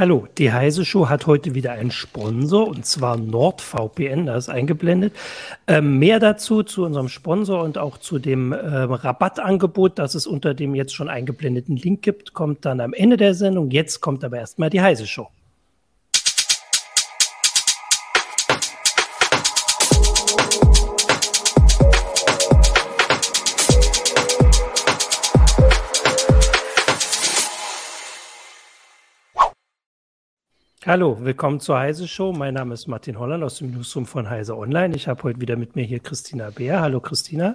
Hallo, die Heise Show hat heute wieder einen Sponsor und zwar NordVPN, da ist eingeblendet. Ähm, mehr dazu zu unserem Sponsor und auch zu dem äh, Rabattangebot, das es unter dem jetzt schon eingeblendeten Link gibt, kommt dann am Ende der Sendung. Jetzt kommt aber erstmal die Heise Show. Hallo, willkommen zur Heise Show. Mein Name ist Martin Holland aus dem Newsroom von Heise Online. Ich habe heute wieder mit mir hier Christina Beer. Hallo Christina.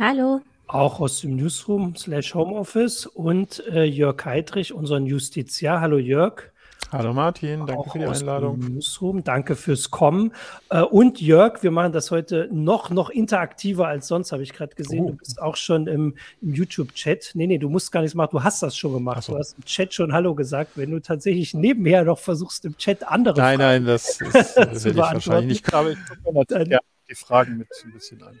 Hallo. Auch aus dem Newsroom slash Homeoffice und äh, Jörg Heidrich, unser Justiziar. Hallo Jörg. Hallo Martin, danke für die Einladung. Newsroom, danke fürs Kommen. Äh, und Jörg, wir machen das heute noch, noch interaktiver als sonst, habe ich gerade gesehen. Oh. Du bist auch schon im, im YouTube-Chat. Nee, nee, du musst gar nichts machen, du hast das schon gemacht. So. Du hast im Chat schon Hallo gesagt. Wenn du tatsächlich nebenher noch versuchst, im Chat andere Nein, Fragen nein, das, ist, das will ich wahrscheinlich nicht. Aber ich gucke mir natürlich die Fragen mit ein bisschen an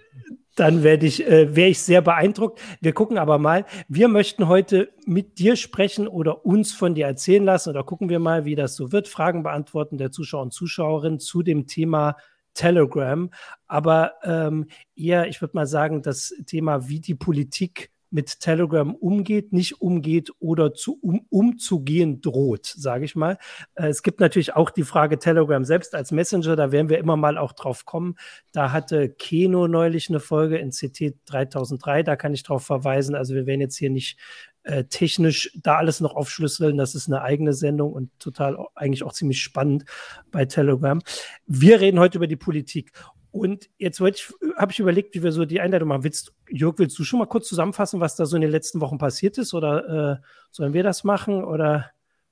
dann werde ich, äh, wäre ich sehr beeindruckt. Wir gucken aber mal. Wir möchten heute mit dir sprechen oder uns von dir erzählen lassen oder gucken wir mal, wie das so wird. Fragen beantworten der Zuschauer und Zuschauerinnen zu dem Thema Telegram. Aber ähm, eher, ich würde mal sagen, das Thema, wie die Politik mit Telegram umgeht, nicht umgeht oder zu, um, umzugehen droht, sage ich mal. Äh, es gibt natürlich auch die Frage Telegram selbst als Messenger, da werden wir immer mal auch drauf kommen. Da hatte Keno neulich eine Folge in CT 3003, da kann ich drauf verweisen. Also wir werden jetzt hier nicht äh, technisch da alles noch aufschlüsseln. Das ist eine eigene Sendung und total eigentlich auch ziemlich spannend bei Telegram. Wir reden heute über die Politik. Und jetzt ich, habe ich überlegt, wie wir so die Einleitung machen. Willst, Jörg, willst du schon mal kurz zusammenfassen, was da so in den letzten Wochen passiert ist? Oder äh, sollen wir das machen? Oder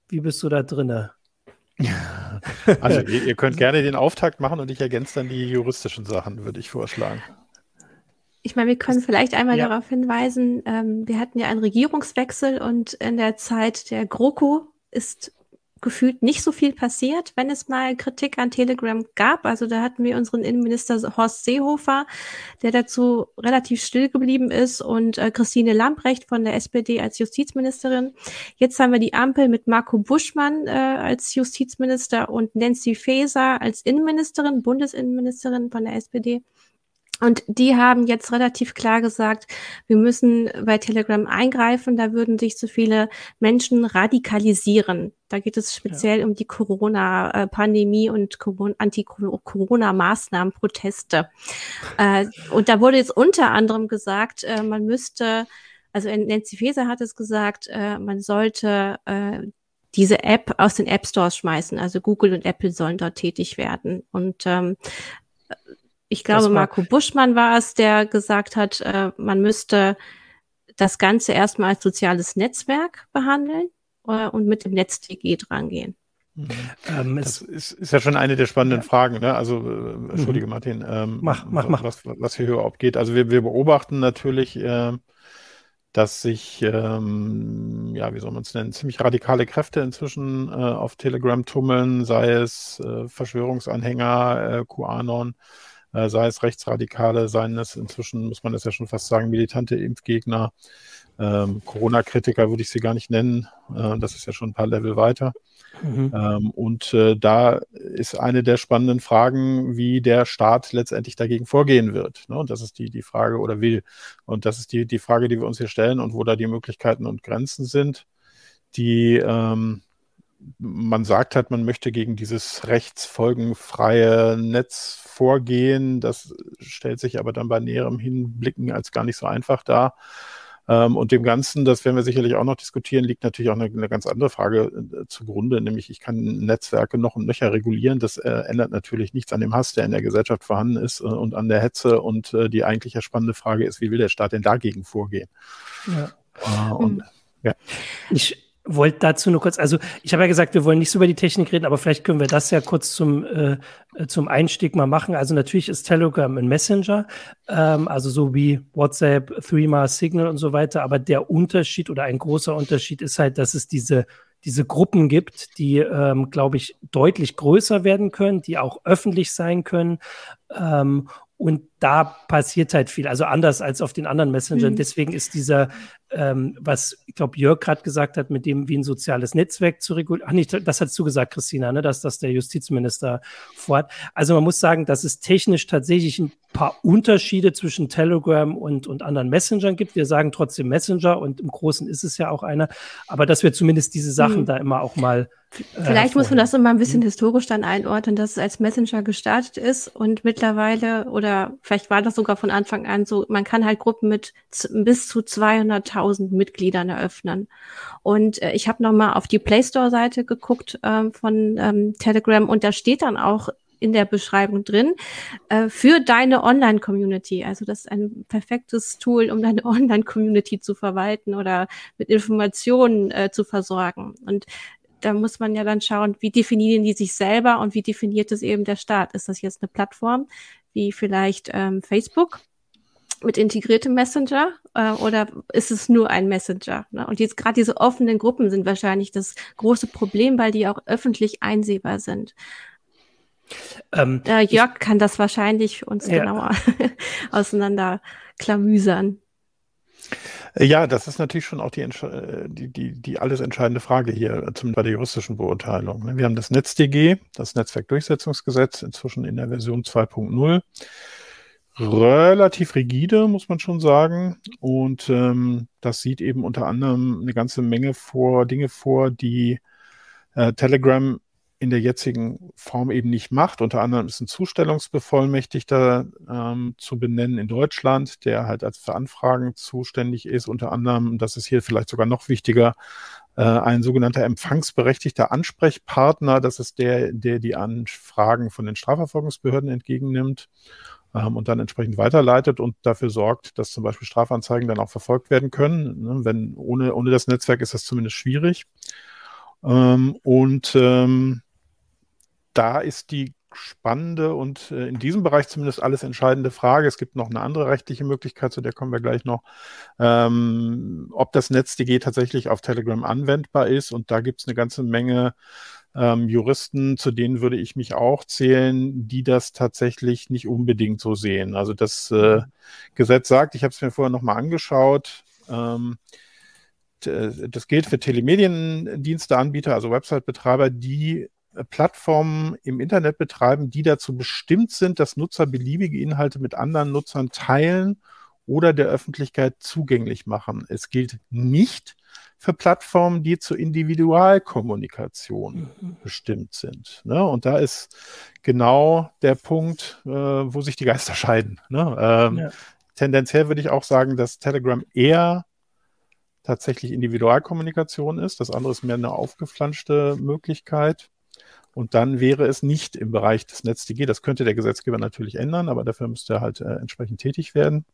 wie bist du da drinne? Also ihr, ihr, könnt gerne den Auftakt machen und ich ergänze dann die juristischen Sachen, würde ich vorschlagen. Ich meine, wir können vielleicht einmal ja. darauf hinweisen, ähm, wir hatten ja einen Regierungswechsel und in der Zeit der GroKo ist gefühlt nicht so viel passiert, wenn es mal Kritik an Telegram gab. Also da hatten wir unseren Innenminister Horst Seehofer, der dazu relativ still geblieben ist und äh, Christine Lamprecht von der SPD als Justizministerin. Jetzt haben wir die Ampel mit Marco Buschmann äh, als Justizminister und Nancy Faeser als Innenministerin, Bundesinnenministerin von der SPD. Und die haben jetzt relativ klar gesagt, wir müssen bei Telegram eingreifen, da würden sich so viele Menschen radikalisieren. Da geht es speziell ja. um die Corona-Pandemie und Anti-Corona-Maßnahmen, Proteste. Äh, und da wurde jetzt unter anderem gesagt, äh, man müsste, also Nancy Faeser hat es gesagt, äh, man sollte diese App aus den App Stores schmeißen. Also Google und Apple sollen dort tätig werden. Und ähm, ich glaube, Marco Buschmann war es, der gesagt hat, äh, man müsste das Ganze erstmal als soziales Netzwerk behandeln äh, und mit dem NetzDG drangehen. Mhm. Ähm, das ist, ist, ja schon eine der spannenden ja. Fragen. Ne? Also, äh, entschuldige mhm. Martin, ähm, mach, mach, mach. Was, was hier überhaupt geht. Also wir, wir beobachten natürlich, äh, dass sich, ähm, ja, wie soll man es nennen, ziemlich radikale Kräfte inzwischen äh, auf Telegram tummeln, sei es äh, Verschwörungsanhänger, äh, QAnon, äh, sei es Rechtsradikale, seien es inzwischen, muss man das ja schon fast sagen, militante Impfgegner, ähm, Corona-Kritiker würde ich sie gar nicht nennen. Äh, das ist ja schon ein paar Level weiter. Mhm. Ähm, und äh, da ist eine der spannenden Fragen, wie der Staat letztendlich dagegen vorgehen wird. Ne? Und das ist die, die Frage oder will. Und das ist die, die Frage, die wir uns hier stellen und wo da die Möglichkeiten und Grenzen sind, die ähm, man sagt halt, man möchte gegen dieses rechtsfolgenfreie Netz vorgehen. Das stellt sich aber dann bei näherem Hinblicken als gar nicht so einfach dar. Ähm, und dem Ganzen, das werden wir sicherlich auch noch diskutieren, liegt natürlich auch eine, eine ganz andere Frage äh, zugrunde, nämlich ich kann Netzwerke noch und nöcher regulieren. Das äh, ändert natürlich nichts an dem Hass, der in der Gesellschaft vorhanden ist äh, und an der Hetze. Und die eigentliche spannende Frage ist, wie will der Staat denn dagegen vorgehen? Ja. Und, ja. Ich, wollte dazu nur kurz, also ich habe ja gesagt, wir wollen nicht so über die Technik reden, aber vielleicht können wir das ja kurz zum, äh, zum Einstieg mal machen. Also natürlich ist Telegram ein Messenger, ähm, also so wie WhatsApp, Threema, Signal und so weiter, aber der Unterschied oder ein großer Unterschied ist halt, dass es diese diese Gruppen gibt, die, ähm, glaube ich, deutlich größer werden können, die auch öffentlich sein können ähm, und da passiert halt viel, also anders als auf den anderen Messengern. Mhm. Deswegen ist dieser, ähm, was ich glaube, Jörg gerade gesagt hat, mit dem wie ein soziales Netzwerk zu regulieren. Ach nicht, das hast du gesagt, Christina, ne, dass das der Justizminister vorhat. Also man muss sagen, dass es technisch tatsächlich ein paar Unterschiede zwischen Telegram und, und anderen Messengern gibt. Wir sagen trotzdem Messenger und im Großen ist es ja auch einer, aber dass wir zumindest diese Sachen mhm. da immer auch mal äh, Vielleicht muss man das immer ein bisschen mhm. historisch dann einordnen, dass es als Messenger gestartet ist und mittlerweile oder vielleicht war das sogar von Anfang an so, man kann halt Gruppen mit bis zu 200.000 Mitgliedern eröffnen. Und äh, ich habe nochmal auf die Play Store Seite geguckt äh, von ähm, Telegram und da steht dann auch in der Beschreibung drin, äh, für deine Online-Community. Also das ist ein perfektes Tool, um deine Online-Community zu verwalten oder mit Informationen äh, zu versorgen. Und da muss man ja dann schauen, wie definieren die sich selber und wie definiert es eben der Staat? Ist das jetzt eine Plattform wie vielleicht ähm, Facebook mit integriertem Messenger äh, oder ist es nur ein Messenger? Ne? Und jetzt gerade diese offenen Gruppen sind wahrscheinlich das große Problem, weil die auch öffentlich einsehbar sind. Ähm, äh, Jörg ich, kann das wahrscheinlich uns ja. genauer auseinanderklamüsern. Ja, das ist natürlich schon auch die, äh, die, die, die alles entscheidende Frage hier zum, bei der juristischen Beurteilung. Ne? Wir haben das NetzDG, das Netzwerkdurchsetzungsgesetz, inzwischen in der Version 2.0. Relativ rigide, muss man schon sagen. Und ähm, das sieht eben unter anderem eine ganze Menge vor, Dinge vor, die äh, Telegram in der jetzigen Form eben nicht macht. Unter anderem ist ein Zustellungsbevollmächtigter ähm, zu benennen in Deutschland, der halt als für Anfragen zuständig ist. Unter anderem, das ist hier vielleicht sogar noch wichtiger, äh, ein sogenannter empfangsberechtigter Ansprechpartner. Das ist der, der die Anfragen von den Strafverfolgungsbehörden entgegennimmt ähm, und dann entsprechend weiterleitet und dafür sorgt, dass zum Beispiel Strafanzeigen dann auch verfolgt werden können. Ne? Wenn ohne, ohne das Netzwerk ist das zumindest schwierig. Ähm, und ähm, da ist die spannende und äh, in diesem Bereich zumindest alles entscheidende Frage. Es gibt noch eine andere rechtliche Möglichkeit, zu der kommen wir gleich noch, ähm, ob das NetzDG tatsächlich auf Telegram anwendbar ist. Und da gibt es eine ganze Menge ähm, Juristen, zu denen würde ich mich auch zählen, die das tatsächlich nicht unbedingt so sehen. Also das äh, Gesetz sagt, ich habe es mir vorher nochmal angeschaut, ähm, das gilt für Telemediendiensteanbieter, also Website-Betreiber, die Plattformen im Internet betreiben, die dazu bestimmt sind, dass Nutzer beliebige Inhalte mit anderen Nutzern teilen oder der Öffentlichkeit zugänglich machen. Es gilt nicht für Plattformen, die zur Individualkommunikation mhm. bestimmt sind. Ne? Und da ist genau der Punkt, äh, wo sich die Geister scheiden. Ne? Ähm, ja. Tendenziell würde ich auch sagen, dass Telegram eher tatsächlich Individualkommunikation ist. Das andere ist mehr eine aufgeflanschte Möglichkeit. Und dann wäre es nicht im Bereich des NetzDG. Das könnte der Gesetzgeber natürlich ändern, aber dafür müsste er halt äh, entsprechend tätig werden.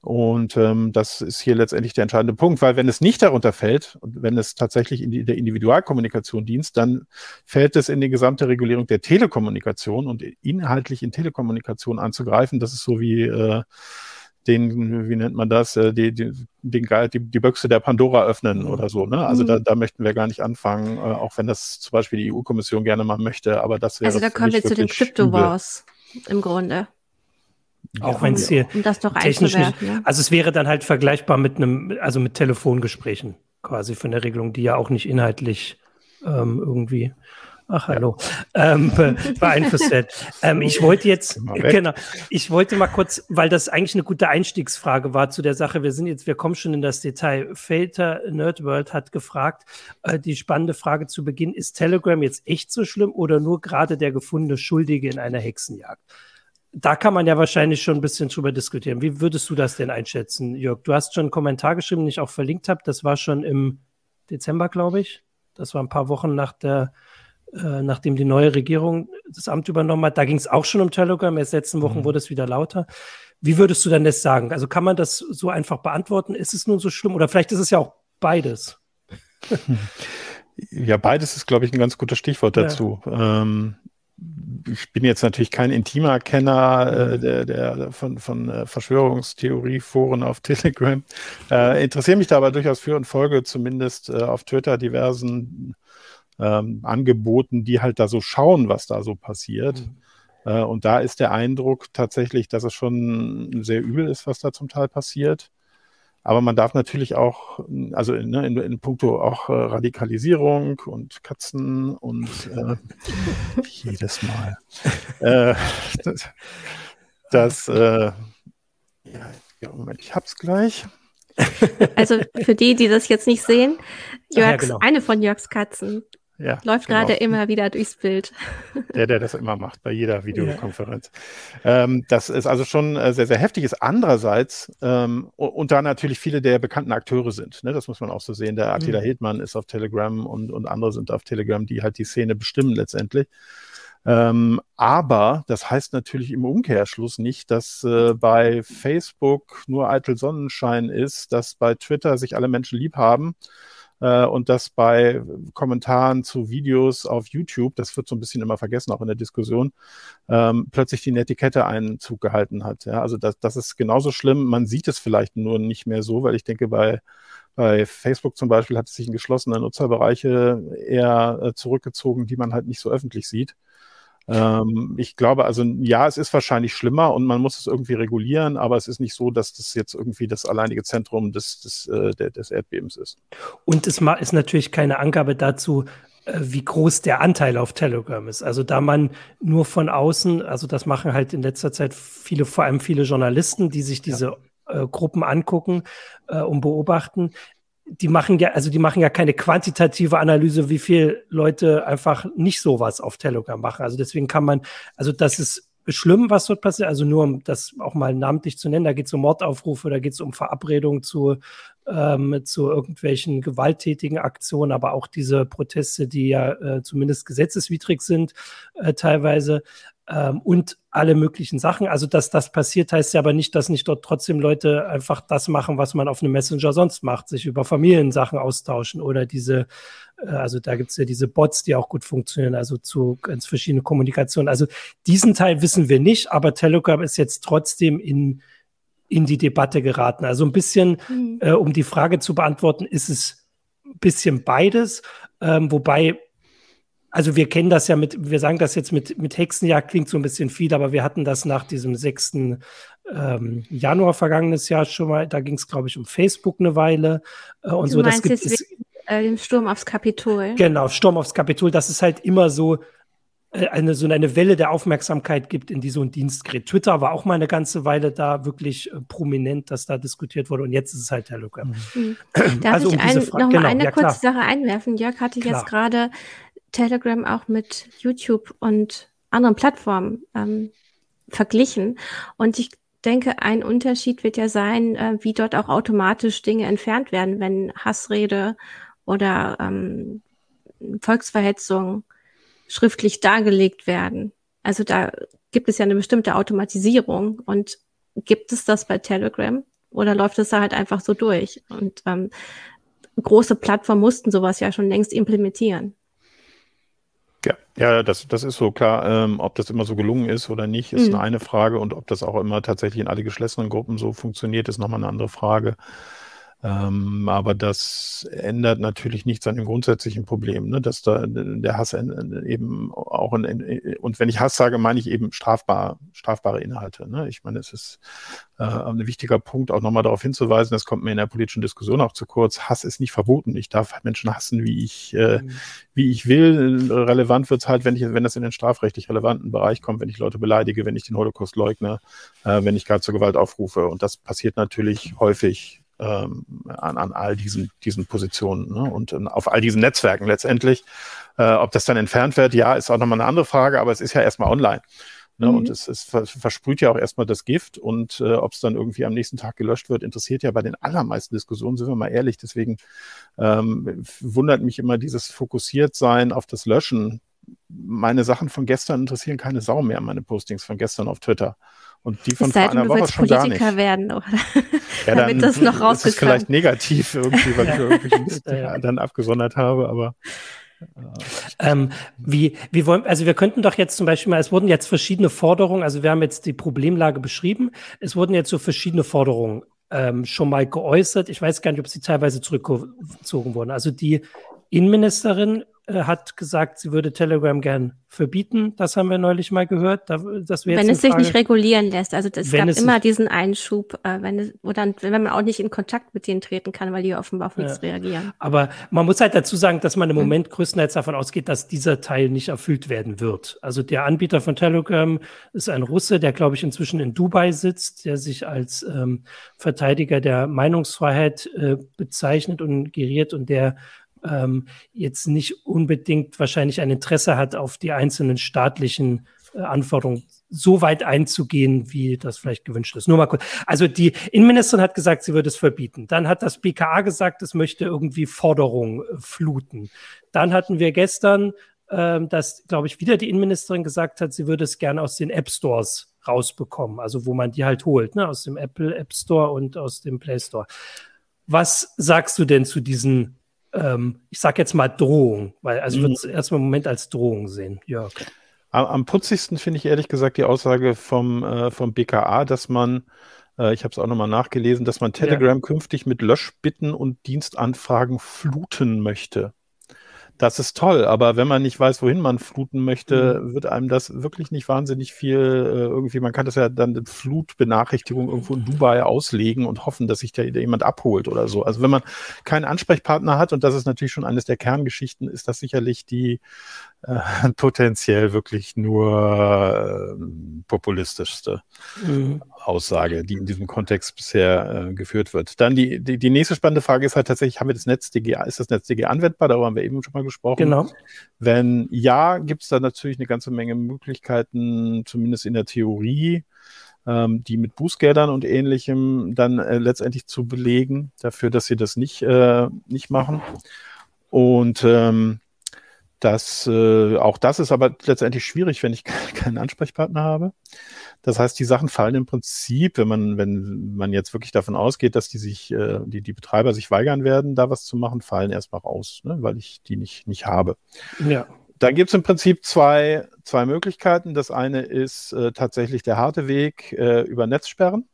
Und ähm, das ist hier letztendlich der entscheidende Punkt, weil wenn es nicht darunter fällt und wenn es tatsächlich in die, der Individualkommunikation dient, dann fällt es in die gesamte Regulierung der Telekommunikation und inhaltlich in Telekommunikation anzugreifen. Das ist so wie äh, den, wie nennt man das, äh, die, die, den, die, die Büchse der Pandora öffnen mhm. oder so. Ne? Also mhm. da, da möchten wir gar nicht anfangen, äh, auch wenn das zum Beispiel die EU-Kommission gerne mal möchte, aber das wäre. Also da kommen wir zu den Crypto-Wars im Grunde. Auch wenn es hier um das doch technisch nicht, ja. also es wäre dann halt vergleichbar mit einem, also mit Telefongesprächen quasi von der Regelung, die ja auch nicht inhaltlich ähm, irgendwie Ach, hallo. Ähm, beeinflusst wird. Ähm, ich wollte jetzt, genau, ich wollte mal kurz, weil das eigentlich eine gute Einstiegsfrage war zu der Sache. Wir sind jetzt, wir kommen schon in das Detail. Felter Nerdworld hat gefragt, äh, die spannende Frage zu Beginn, ist Telegram jetzt echt so schlimm oder nur gerade der gefundene Schuldige in einer Hexenjagd? Da kann man ja wahrscheinlich schon ein bisschen drüber diskutieren. Wie würdest du das denn einschätzen, Jörg? Du hast schon einen Kommentar geschrieben, den ich auch verlinkt habe. Das war schon im Dezember, glaube ich. Das war ein paar Wochen nach der äh, nachdem die neue Regierung das Amt übernommen hat. Da ging es auch schon um Telegram. Erst letzten Wochen mhm. wurde es wieder lauter. Wie würdest du denn das sagen? Also kann man das so einfach beantworten? Ist es nun so schlimm? Oder vielleicht ist es ja auch beides. Ja, beides ist, glaube ich, ein ganz gutes Stichwort dazu. Ja. Ähm, ich bin jetzt natürlich kein intimer Kenner äh, mhm. der, der, von, von äh, Verschwörungstheorieforen auf Telegram. Äh, interessiere mich da aber durchaus für und folge zumindest äh, auf Twitter diversen ähm, Angeboten, die halt da so schauen, was da so passiert. Mhm. Äh, und da ist der Eindruck tatsächlich, dass es schon sehr übel ist, was da zum Teil passiert. Aber man darf natürlich auch, also ne, in, in puncto auch äh, Radikalisierung und Katzen und äh, jedes Mal. äh, das, das äh, ja, Moment, ich hab's gleich. Also für die, die das jetzt nicht sehen, Jörgs, ja, genau. eine von Jörgs Katzen ja, läuft genau. gerade immer wieder durchs Bild. Der, der das immer macht, bei jeder Videokonferenz. Ja. Ähm, das ist also schon äh, sehr, sehr heftig. Ist andererseits, ähm, und da natürlich viele der bekannten Akteure sind. Ne? Das muss man auch so sehen. Der Attila mhm. Hildmann ist auf Telegram und, und andere sind auf Telegram, die halt die Szene bestimmen letztendlich. Ähm, aber das heißt natürlich im Umkehrschluss nicht, dass äh, bei Facebook nur eitel Sonnenschein ist, dass bei Twitter sich alle Menschen lieb haben äh, und dass bei Kommentaren zu Videos auf YouTube, das wird so ein bisschen immer vergessen, auch in der Diskussion, ähm, plötzlich die Netiquette einen Zug gehalten hat. Ja? Also das, das ist genauso schlimm. Man sieht es vielleicht nur nicht mehr so, weil ich denke, bei bei Facebook zum Beispiel hat es sich in geschlossene Nutzerbereiche eher äh, zurückgezogen, die man halt nicht so öffentlich sieht. Ähm, ich glaube, also ja, es ist wahrscheinlich schlimmer und man muss es irgendwie regulieren, aber es ist nicht so, dass das jetzt irgendwie das alleinige Zentrum des, des, äh, des Erdbebens ist. Und es ist natürlich keine Angabe dazu, äh, wie groß der Anteil auf Telegram ist. Also da man nur von außen, also das machen halt in letzter Zeit viele, vor allem viele Journalisten, die sich diese ja. äh, Gruppen angucken äh, und beobachten die machen ja, also die machen ja keine quantitative Analyse, wie viel Leute einfach nicht sowas auf Telegram machen. Also deswegen kann man, also das ist schlimm, was dort passiert. Also nur um das auch mal namentlich zu nennen, da geht es um Mordaufrufe, da geht es um Verabredungen zu, ähm, zu irgendwelchen gewalttätigen Aktionen, aber auch diese Proteste, die ja äh, zumindest gesetzeswidrig sind, äh, teilweise ähm, und alle möglichen Sachen. Also, dass das passiert, heißt ja aber nicht, dass nicht dort trotzdem Leute einfach das machen, was man auf einem Messenger sonst macht, sich über Familiensachen austauschen oder diese, äh, also da gibt es ja diese Bots, die auch gut funktionieren, also zu ganz verschiedenen Kommunikationen. Also diesen Teil wissen wir nicht, aber Telegram ist jetzt trotzdem in, in die Debatte geraten. Also ein bisschen, mhm. äh, um die Frage zu beantworten, ist es ein bisschen beides, ähm, wobei also wir kennen das ja mit, wir sagen das jetzt mit, mit Hexenjagd klingt so ein bisschen viel, aber wir hatten das nach diesem 6. Ähm, Januar vergangenes Jahr schon mal, da ging es, glaube ich, um Facebook eine Weile äh, und du so. Meinst das gibt es. Äh, den Sturm aufs Kapitol. Genau, Sturm aufs Kapitol, das ist halt immer so, äh, eine, so eine Welle der Aufmerksamkeit gibt, in die so ein Dienst gerät. Twitter war auch mal eine ganze Weile da wirklich äh, prominent, dass da diskutiert wurde und jetzt ist es halt Telegram. Mhm. Darf also, ich um ein, noch mal genau, eine ja, kurze Sache einwerfen? Jörg hatte klar. jetzt gerade Telegram auch mit YouTube und anderen Plattformen ähm, verglichen. Und ich denke, ein Unterschied wird ja sein, äh, wie dort auch automatisch Dinge entfernt werden, wenn Hassrede oder ähm, Volksverhetzung schriftlich dargelegt werden. Also da gibt es ja eine bestimmte Automatisierung. Und gibt es das bei Telegram? Oder läuft es da halt einfach so durch? Und ähm, große Plattformen mussten sowas ja schon längst implementieren. Ja, ja, das, das ist so klar. Ähm, ob das immer so gelungen ist oder nicht, ist mhm. eine Frage. Und ob das auch immer tatsächlich in alle geschlossenen Gruppen so funktioniert, ist nochmal eine andere Frage. Ähm, aber das ändert natürlich nichts an dem grundsätzlichen Problem, ne? dass da der Hass eben auch in, in, und wenn ich Hass sage, meine ich eben strafbar, strafbare Inhalte. Ne? Ich meine, es ist äh, ein wichtiger Punkt, auch nochmal darauf hinzuweisen, das kommt mir in der politischen Diskussion auch zu kurz. Hass ist nicht verboten. Ich darf Menschen hassen, wie ich, äh, mhm. wie ich will. Relevant wird es halt, wenn ich, wenn das in den strafrechtlich relevanten Bereich kommt, wenn ich Leute beleidige, wenn ich den Holocaust leugne, äh, wenn ich gerade zur Gewalt aufrufe. Und das passiert natürlich häufig ähm, an, an all diesen, diesen Positionen ne? und um, auf all diesen Netzwerken letztendlich. Äh, ob das dann entfernt wird, ja, ist auch nochmal eine andere Frage, aber es ist ja erstmal online. Ne? Mhm. Und es, es versprüht ja auch erstmal das Gift und äh, ob es dann irgendwie am nächsten Tag gelöscht wird, interessiert ja bei den allermeisten Diskussionen, sind wir mal ehrlich. Deswegen ähm, wundert mich immer dieses Fokussiertsein auf das Löschen. Meine Sachen von gestern interessieren keine Sau mehr, meine Postings von gestern auf Twitter. Und die von vor einer Woche schon Politiker gar nicht. werden, oder? Ja, dann Damit das noch ist es vielleicht negativ irgendwie, weil ich irgendwie ja. dann abgesondert habe, aber ähm, wie, wie wollen, also wir könnten doch jetzt zum Beispiel mal, es wurden jetzt verschiedene Forderungen, also wir haben jetzt die Problemlage beschrieben, es wurden jetzt so verschiedene Forderungen ähm, schon mal geäußert. Ich weiß gar nicht, ob sie teilweise zurückgezogen wurden. Also die Innenministerin äh, hat gesagt, sie würde Telegram gern verbieten. Das haben wir neulich mal gehört. Da, das wenn es sich nicht regulieren lässt. Also es gab immer diesen Einschub, äh, wenn es, oder wenn man auch nicht in Kontakt mit denen treten kann, weil die offenbar auf ja. nichts reagieren. Aber man muss halt dazu sagen, dass man im. Moment größtenteils davon ausgeht, dass dieser Teil nicht erfüllt werden wird. Also der Anbieter von Telegram ist ein Russe, der glaube ich inzwischen in Dubai sitzt, der sich als ähm, Verteidiger der Meinungsfreiheit äh, bezeichnet und geriert und der ähm, jetzt nicht unbedingt wahrscheinlich ein Interesse hat, auf die einzelnen staatlichen äh, Anforderungen so weit einzugehen, wie das vielleicht gewünscht ist. Nur mal kurz. Also die Innenministerin hat gesagt, sie würde es verbieten. Dann hat das BKA gesagt, es möchte irgendwie Forderungen äh, fluten. Dann hatten wir gestern, äh, dass, glaube ich, wieder die Innenministerin gesagt hat, sie würde es gerne aus den App Stores rausbekommen, also wo man die halt holt, ne? aus dem Apple App Store und aus dem Play Store. Was sagst du denn zu diesen ähm, ich sage jetzt mal Drohung, weil also ich würde es mhm. erstmal im Moment als Drohung sehen. Jörg. Am, am putzigsten finde ich ehrlich gesagt die Aussage vom, äh, vom BKA, dass man, äh, ich habe es auch nochmal nachgelesen, dass man Telegram ja. künftig mit Löschbitten und Dienstanfragen fluten möchte das ist toll, aber wenn man nicht weiß, wohin man fluten möchte, mhm. wird einem das wirklich nicht wahnsinnig viel äh, irgendwie, man kann das ja dann Flutbenachrichtigung irgendwo in Dubai auslegen und hoffen, dass sich da jemand abholt oder so. Also wenn man keinen Ansprechpartner hat, und das ist natürlich schon eines der Kerngeschichten, ist das sicherlich die äh, potenziell wirklich nur äh, populistischste mhm. Aussage, die in diesem Kontext bisher äh, geführt wird. Dann die, die, die nächste spannende Frage ist halt tatsächlich, haben wir das NetzDG, ist das NetzDG anwendbar? Darüber haben wir eben schon mal gesprochen. Genau. Wenn ja, gibt es da natürlich eine ganze Menge Möglichkeiten, zumindest in der Theorie, ähm, die mit Bußgeldern und ähnlichem dann äh, letztendlich zu belegen, dafür, dass sie das nicht, äh, nicht machen. Und ähm, das, äh, auch das ist aber letztendlich schwierig, wenn ich keinen Ansprechpartner habe. Das heißt, die Sachen fallen im Prinzip, wenn man, wenn man jetzt wirklich davon ausgeht, dass die sich, äh, die, die Betreiber sich weigern werden, da was zu machen, fallen erstmal raus, ne, weil ich die nicht, nicht habe. Ja. Da gibt es im Prinzip zwei, zwei Möglichkeiten. Das eine ist äh, tatsächlich der harte Weg äh, über Netzsperren.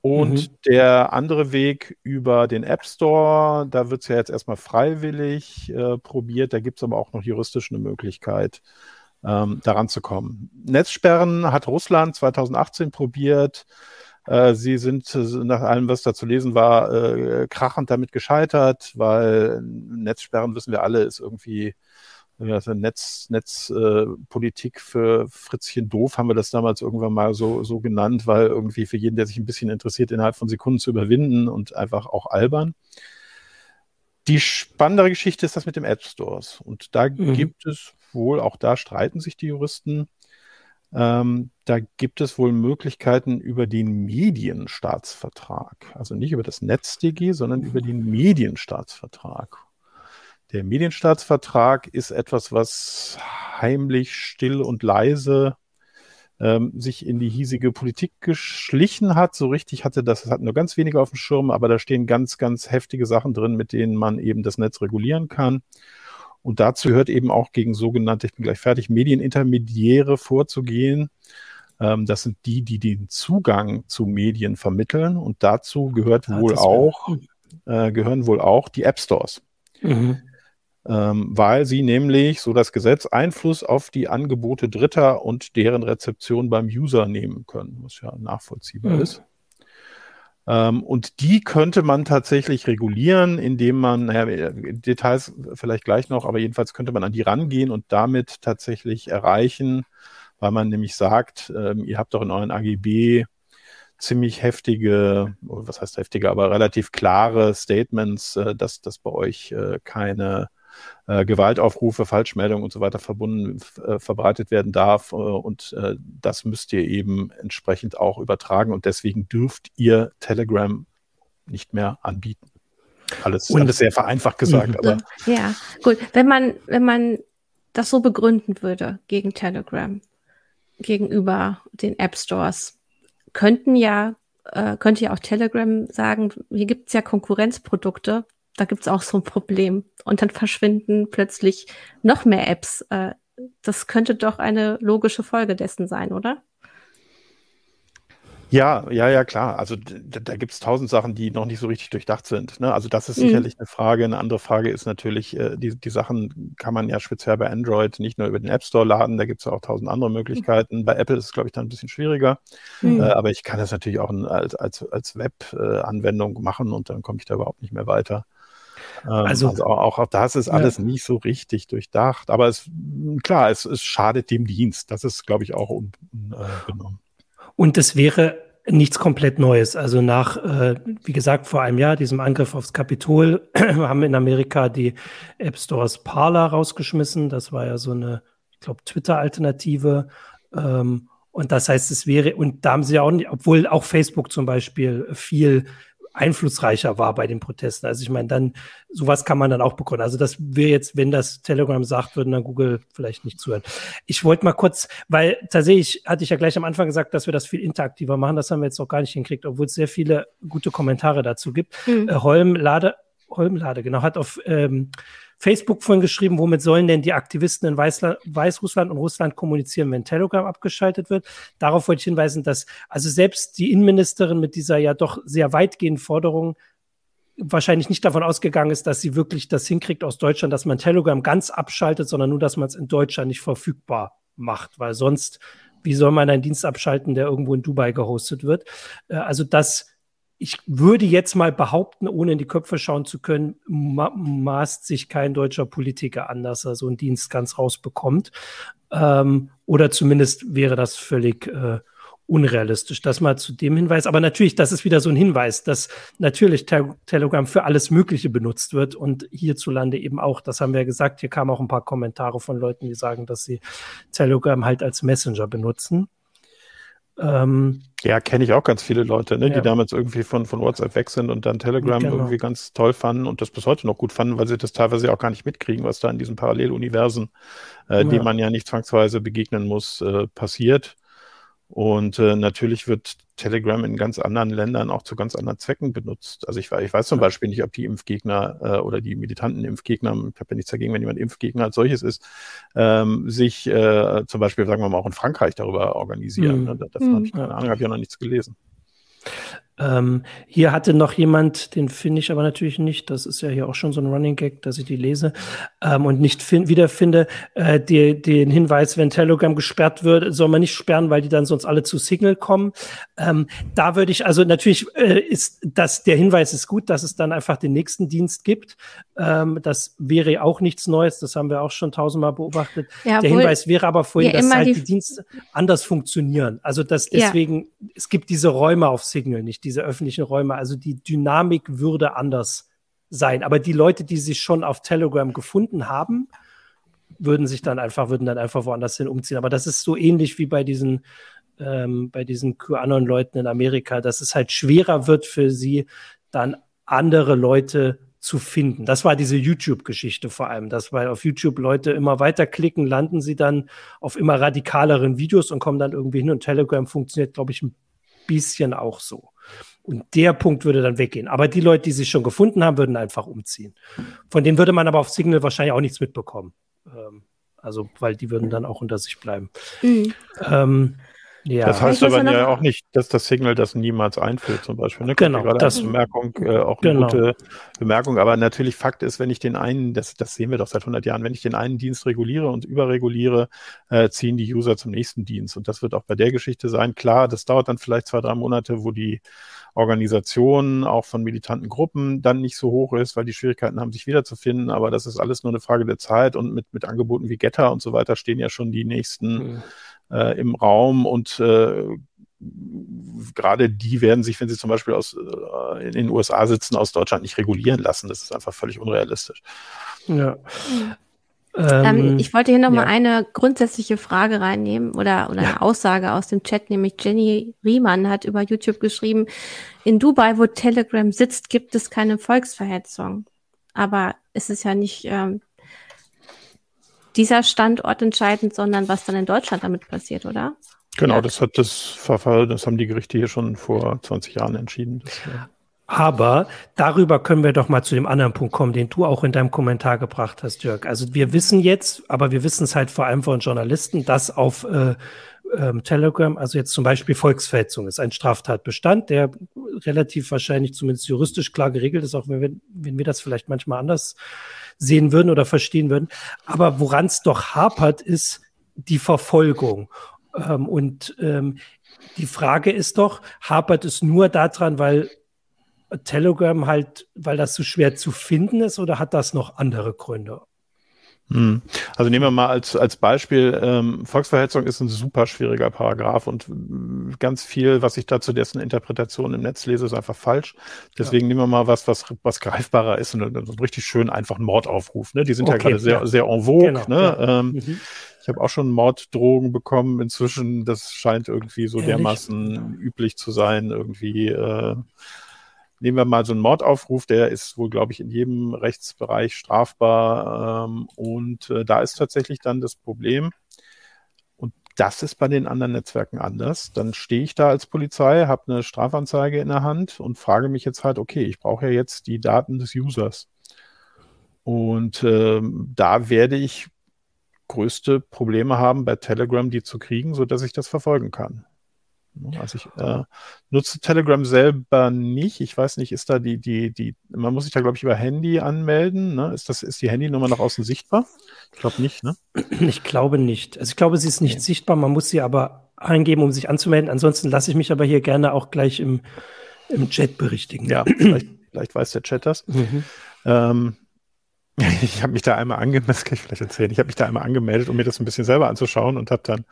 Und mhm. der andere Weg über den App Store, da wird es ja jetzt erstmal freiwillig äh, probiert, da gibt es aber auch noch juristisch eine Möglichkeit, ähm, daran zu kommen. Netzsperren hat Russland 2018 probiert. Äh, sie sind nach allem, was da zu lesen war, äh, krachend damit gescheitert, weil Netzsperren, wissen wir alle, ist irgendwie also Netz, Netzpolitik äh, für Fritzchen doof haben wir das damals irgendwann mal so, so genannt, weil irgendwie für jeden, der sich ein bisschen interessiert, innerhalb von Sekunden zu überwinden und einfach auch albern. Die spannendere Geschichte ist das mit dem App Stores. Und da mhm. gibt es wohl, auch da streiten sich die Juristen, ähm, da gibt es wohl Möglichkeiten über den Medienstaatsvertrag. Also nicht über das NetzDG, sondern über den Medienstaatsvertrag. Der Medienstaatsvertrag ist etwas, was heimlich, still und leise ähm, sich in die hiesige Politik geschlichen hat. So richtig hatte das, das hatten nur ganz wenige auf dem Schirm, aber da stehen ganz, ganz heftige Sachen drin, mit denen man eben das Netz regulieren kann. Und dazu gehört eben auch gegen sogenannte, ich bin gleich fertig, Medienintermediäre vorzugehen. Ähm, das sind die, die den Zugang zu Medien vermitteln. Und dazu gehört ja, wohl auch, äh, gehören wohl auch die App Stores. Mhm ähm, weil sie nämlich, so das Gesetz, Einfluss auf die Angebote Dritter und deren Rezeption beim User nehmen können, was ja nachvollziehbar mhm. ist. Ähm, und die könnte man tatsächlich regulieren, indem man, naja, Details vielleicht gleich noch, aber jedenfalls könnte man an die rangehen und damit tatsächlich erreichen, weil man nämlich sagt, ähm, ihr habt doch in euren AGB ziemlich heftige, was heißt heftige, aber relativ klare Statements, äh, dass, dass bei euch äh, keine äh, Gewaltaufrufe, Falschmeldungen und so weiter verbunden, äh, verbreitet werden darf. Äh, und das müsst ihr eben entsprechend auch übertragen. Und deswegen dürft ihr Telegram nicht mehr anbieten. Alles, und, alles sehr vereinfacht gesagt, aber. Ja, gut. Wenn man, wenn man das so begründen würde gegen Telegram, gegenüber den App Stores, könnten ja, äh, könnte ja auch Telegram sagen, hier gibt es ja Konkurrenzprodukte, da gibt es auch so ein Problem. Und dann verschwinden plötzlich noch mehr Apps. Äh, das könnte doch eine logische Folge dessen sein, oder? Ja, ja, ja, klar. Also da, da gibt es tausend Sachen, die noch nicht so richtig durchdacht sind. Ne? Also das ist mhm. sicherlich eine Frage. Eine andere Frage ist natürlich, äh, die, die Sachen kann man ja speziell bei Android nicht nur über den App Store laden, da gibt es ja auch tausend andere Möglichkeiten. Mhm. Bei Apple ist es, glaube ich, dann ein bisschen schwieriger. Mhm. Äh, aber ich kann das natürlich auch als, als, als Web-Anwendung äh, machen und dann komme ich da überhaupt nicht mehr weiter. Ähm, also, also auch, auch, das ist alles ja. nicht so richtig durchdacht. Aber es, klar, es, es schadet dem Dienst. Das ist, glaube ich, auch unbenommen. Und es wäre nichts komplett Neues. Also nach, äh, wie gesagt, vor einem Jahr, diesem Angriff aufs Kapitol, haben in Amerika die App Stores Parler rausgeschmissen. Das war ja so eine, ich glaube, Twitter-Alternative. Ähm, und das heißt, es wäre, und da haben sie ja auch nicht, obwohl auch Facebook zum Beispiel viel einflussreicher war bei den Protesten. Also ich meine, dann sowas kann man dann auch bekommen. Also das wäre jetzt, wenn das Telegram sagt, würden dann Google vielleicht nicht zuhören. Ich wollte mal kurz, weil tatsächlich hatte ich ja gleich am Anfang gesagt, dass wir das viel interaktiver machen. Das haben wir jetzt noch gar nicht hinkriegt, obwohl es sehr viele gute Kommentare dazu gibt. Mhm. Äh, Holm Lade, Holm Lade, genau, hat auf ähm, Facebook vorhin geschrieben, womit sollen denn die Aktivisten in Weißland, Weißrussland und Russland kommunizieren, wenn Telegram abgeschaltet wird? Darauf wollte ich hinweisen, dass also selbst die Innenministerin mit dieser ja doch sehr weitgehenden Forderung wahrscheinlich nicht davon ausgegangen ist, dass sie wirklich das hinkriegt aus Deutschland, dass man Telegram ganz abschaltet, sondern nur, dass man es in Deutschland nicht verfügbar macht, weil sonst, wie soll man einen Dienst abschalten, der irgendwo in Dubai gehostet wird? Äh, also das ich würde jetzt mal behaupten, ohne in die Köpfe schauen zu können, ma maßt sich kein deutscher Politiker an, dass er so einen Dienst ganz rausbekommt. Ähm, oder zumindest wäre das völlig äh, unrealistisch. Das mal zu dem Hinweis. Aber natürlich, das ist wieder so ein Hinweis, dass natürlich Te Telegram für alles Mögliche benutzt wird und hierzulande eben auch. Das haben wir ja gesagt. Hier kamen auch ein paar Kommentare von Leuten, die sagen, dass sie Telegram halt als Messenger benutzen. Ähm, ja, kenne ich auch ganz viele Leute, ne, ja. die damals irgendwie von, von WhatsApp weg sind und dann Telegram genau. irgendwie ganz toll fanden und das bis heute noch gut fanden, weil sie das teilweise auch gar nicht mitkriegen, was da in diesen Paralleluniversen, äh, ja. die man ja nicht zwangsweise begegnen muss, äh, passiert. Und äh, natürlich wird Telegram in ganz anderen Ländern auch zu ganz anderen Zwecken benutzt. Also ich, ich weiß zum Beispiel nicht, ob die Impfgegner äh, oder die militanten Impfgegner, ich habe ja nichts dagegen, wenn jemand Impfgegner als solches ist, ähm, sich äh, zum Beispiel, sagen wir mal, auch in Frankreich darüber organisieren. Mhm. Davon mhm. habe ich keine Ahnung, habe ich ja noch nichts gelesen. Ähm, hier hatte noch jemand, den finde ich aber natürlich nicht, das ist ja hier auch schon so ein Running Gag, dass ich die lese ähm, und nicht wiederfinde, äh, die, den Hinweis, wenn Telegram gesperrt wird, soll man nicht sperren, weil die dann sonst alle zu Signal kommen. Ähm, da würde ich, also natürlich äh, ist das, der Hinweis ist gut, dass es dann einfach den nächsten Dienst gibt. Ähm, das wäre auch nichts Neues, das haben wir auch schon tausendmal beobachtet. Ja, der Hinweis wäre aber vorhin, ja, dass halt die, die, Dienste anders funktionieren. Also dass deswegen, ja. es gibt diese Räume auf Signal nicht, diese öffentlichen Räume. Also die Dynamik würde anders sein. Aber die Leute, die sich schon auf Telegram gefunden haben, würden sich dann einfach, würden dann einfach woanders hin umziehen. Aber das ist so ähnlich wie bei diesen, ähm, bei diesen QAnon-Leuten in Amerika, dass es halt schwerer wird für sie, dann andere Leute zu finden. Das war diese YouTube-Geschichte vor allem, dass weil auf YouTube Leute immer weiter klicken, landen sie dann auf immer radikaleren Videos und kommen dann irgendwie hin und Telegram funktioniert, glaube ich, ein bisschen auch so. Und der Punkt würde dann weggehen. Aber die Leute, die sich schon gefunden haben, würden einfach umziehen. Von denen würde man aber auf Signal wahrscheinlich auch nichts mitbekommen. Ähm, also, weil die würden dann auch unter sich bleiben. Mhm. Ähm, ja. Das heißt aber ja auch nicht, dass das Signal das niemals einführt, zum Beispiel. Ne? Genau. Das Bemerkung, äh, auch eine genau. gute Bemerkung. Aber natürlich Fakt ist, wenn ich den einen, das, das sehen wir doch seit 100 Jahren, wenn ich den einen Dienst reguliere und überreguliere, äh, ziehen die User zum nächsten Dienst. Und das wird auch bei der Geschichte sein. Klar, das dauert dann vielleicht zwei, drei Monate, wo die Organisation auch von militanten Gruppen dann nicht so hoch ist, weil die Schwierigkeiten haben, sich wiederzufinden. Aber das ist alles nur eine Frage der Zeit. Und mit, mit Angeboten wie Getter und so weiter stehen ja schon die nächsten. Mhm äh, im Raum und äh, gerade die werden sich, wenn sie zum Beispiel aus, äh, in den USA sitzen, aus Deutschland nicht regulieren lassen. Das ist einfach völlig unrealistisch. Ja. Ähm, ähm ich wollte hier nochmal ja. eine grundsätzliche Frage reinnehmen oder, oder ja. eine Aussage aus dem Chat, nämlich Jenny Riemann hat über YouTube geschrieben, in Dubai, wo Telegram sitzt, gibt es keine Volksverhetzung. Aber es ist ja nicht ähm, dieser Standort entscheidend, sondern was dann in Deutschland damit passiert, oder? Genau, ja. das hat das Verfall, das haben die Gerichte hier schon vor 20 Jahren entschieden. Das, aber darüber können wir doch mal zu dem anderen Punkt kommen, den du auch in deinem Kommentar gebracht hast, Jörg. Also wir wissen jetzt, aber wir wissen es halt vor allem von Journalisten, dass auf äh, ähm, Telegram, also jetzt zum Beispiel Volksverhetzung, ist ein Straftatbestand, der relativ wahrscheinlich zumindest juristisch klar geregelt ist, auch wenn wir, wenn wir das vielleicht manchmal anders sehen würden oder verstehen würden. Aber woran es doch hapert, ist die Verfolgung. Ähm, und ähm, die Frage ist doch, hapert es nur daran, weil Telegram halt, weil das so schwer zu finden ist oder hat das noch andere Gründe? Hm. Also nehmen wir mal als, als Beispiel, ähm, Volksverhetzung ist ein super schwieriger Paragraph und äh, ganz viel, was ich da zu dessen Interpretation im Netz lese, ist einfach falsch. Deswegen ja. nehmen wir mal was, was, was greifbarer ist und, und richtig schön einfach ein Mordaufruf. Ne? Die sind okay, ja gerade sehr, ja. sehr en vogue. Genau, ne? Ja. Ähm, mhm. Ich habe auch schon Morddrogen bekommen inzwischen. Das scheint irgendwie so Ehrlich? dermaßen üblich zu sein, irgendwie. Äh, nehmen wir mal so einen Mordaufruf, der ist wohl, glaube ich, in jedem Rechtsbereich strafbar. Ähm, und äh, da ist tatsächlich dann das Problem, und das ist bei den anderen Netzwerken anders. Dann stehe ich da als Polizei, habe eine Strafanzeige in der Hand und frage mich jetzt halt, okay, ich brauche ja jetzt die Daten des Users. Und ähm, da werde ich größte Probleme haben, bei Telegram die zu kriegen, sodass ich das verfolgen kann. Ne? Also ich äh, nutze Telegram selber nicht. Ich weiß nicht, ist da die, die, die, man muss sich da, glaube ich, über Handy anmelden. Ne? Ist das, ist die Handynummer nach außen sichtbar? Ich glaube nicht, ne? Ich glaube nicht. Also ich glaube, sie ist nicht okay. sichtbar. Man muss sie aber eingeben, um sich anzumelden. Ansonsten lasse ich mich aber hier gerne auch gleich im, im Chat berichtigen. Ja, vielleicht, vielleicht weiß der Chat das. Mhm. Ähm, Ich habe mich da einmal angemeldet, das kann ich vielleicht erzählen, ich habe mich da einmal angemeldet, um mir das ein bisschen selber anzuschauen und habe dann